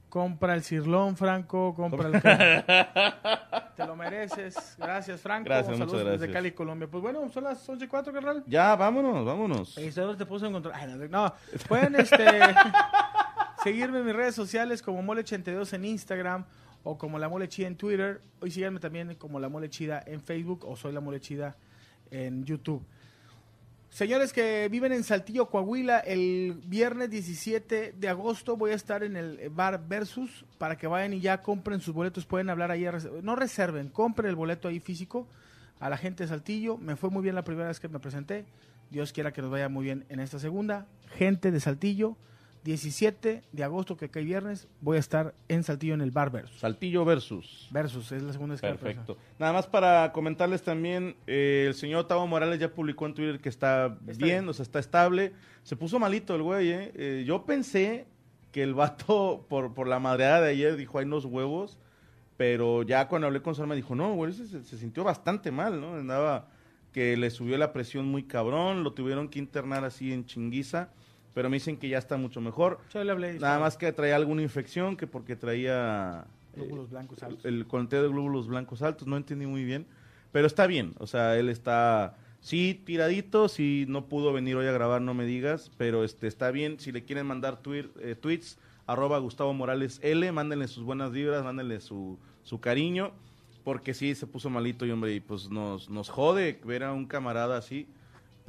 Compra el cirlón, Franco. Compra el. Te lo mereces. Gracias, Franco. Gracias, Saludos muchas desde gracias. Cali, Colombia. Pues bueno, son las 11 y 4, carnal. Ya, vámonos, vámonos. Y solo te puso en control. Ay, no, no, pueden este, seguirme en mis redes sociales como Mole82 en Instagram o como La Mole Chida en Twitter. Y síganme también como La Mole Chida en Facebook o Soy La Mole Chida en YouTube. Señores que viven en Saltillo, Coahuila, el viernes 17 de agosto voy a estar en el bar Versus para que vayan y ya compren sus boletos. Pueden hablar ahí, no reserven, compren el boleto ahí físico a la gente de Saltillo. Me fue muy bien la primera vez que me presenté. Dios quiera que nos vaya muy bien en esta segunda. Gente de Saltillo, 17 de agosto, que cae viernes, voy a estar en Saltillo en el bar Versus. Saltillo versus. Versus, es la segunda me Perfecto. Nada más para comentarles también, eh, el señor Tavo Morales ya publicó en Twitter que está, Está bien, bien. o sea, está estable. Se puso malito el güey, ¿eh? Eh, Yo pensé que el vato, por, por la madreada de ayer, dijo, hay unos huevos, pero ya cuando hablé con su hermana dijo, no, güey, se, se- se sintió bastante mal, ¿no? Andaba que le subió la presión muy cabrón, lo tuvieron que internar así en chinguiza, pero me dicen que ya está mucho mejor. Yo le hablé. Nada más que traía alguna infección, que porque traía... eh, Glóbulos blancos altos. El conteo de glóbulos blancos altos, no entendí muy bien. Pero está bien, o sea, él está, sí, tiradito, si no pudo venir hoy a grabar, no me digas, pero este está bien. Si le quieren mandar tuir- eh, tweets, arroba Gustavo Morales L, mándenle sus buenas vibras, mándenle su, su cariño, porque sí, se puso malito y hombre, y pues nos, nos jode ver a un camarada así.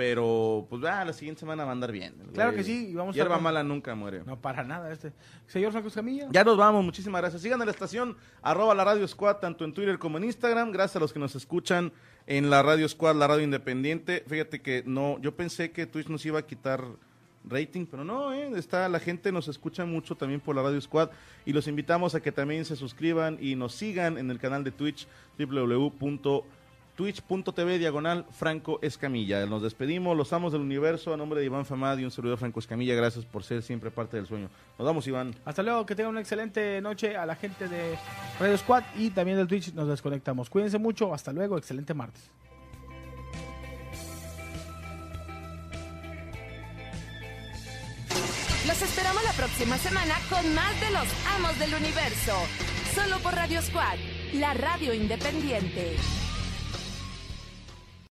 Pero, pues, ah, la siguiente semana va a andar bien. Claro güey. que sí, y vamos a Hierba mala nunca muere. No, para nada. Este. Señor Franco Escamilla. Ya nos vamos, muchísimas gracias. Sigan a la estación, arroba la Radio Squad, tanto en Twitter como en Instagram. Gracias a los que nos escuchan en la Radio Squad, la radio independiente. Fíjate que no, yo pensé que Twitch nos iba a quitar rating, pero no, ¿eh? está, la gente nos escucha mucho también por la Radio Squad y los invitamos a que también se suscriban y nos sigan en el canal de Twitch www.twitch.tv diagonal Franco Escamilla. Nos despedimos, los amos del universo, a nombre de Iván Famad y un servidor Franco Escamilla, gracias por ser siempre parte del sueño. Nos vamos, Iván. Hasta luego, que tengan una excelente noche a la gente de Radio Squad y también del Twitch. Nos desconectamos. Cuídense mucho. Hasta luego. Excelente martes. Los esperamos la próxima semana con más de los amos del universo. Solo por Radio Squad, la radio independiente.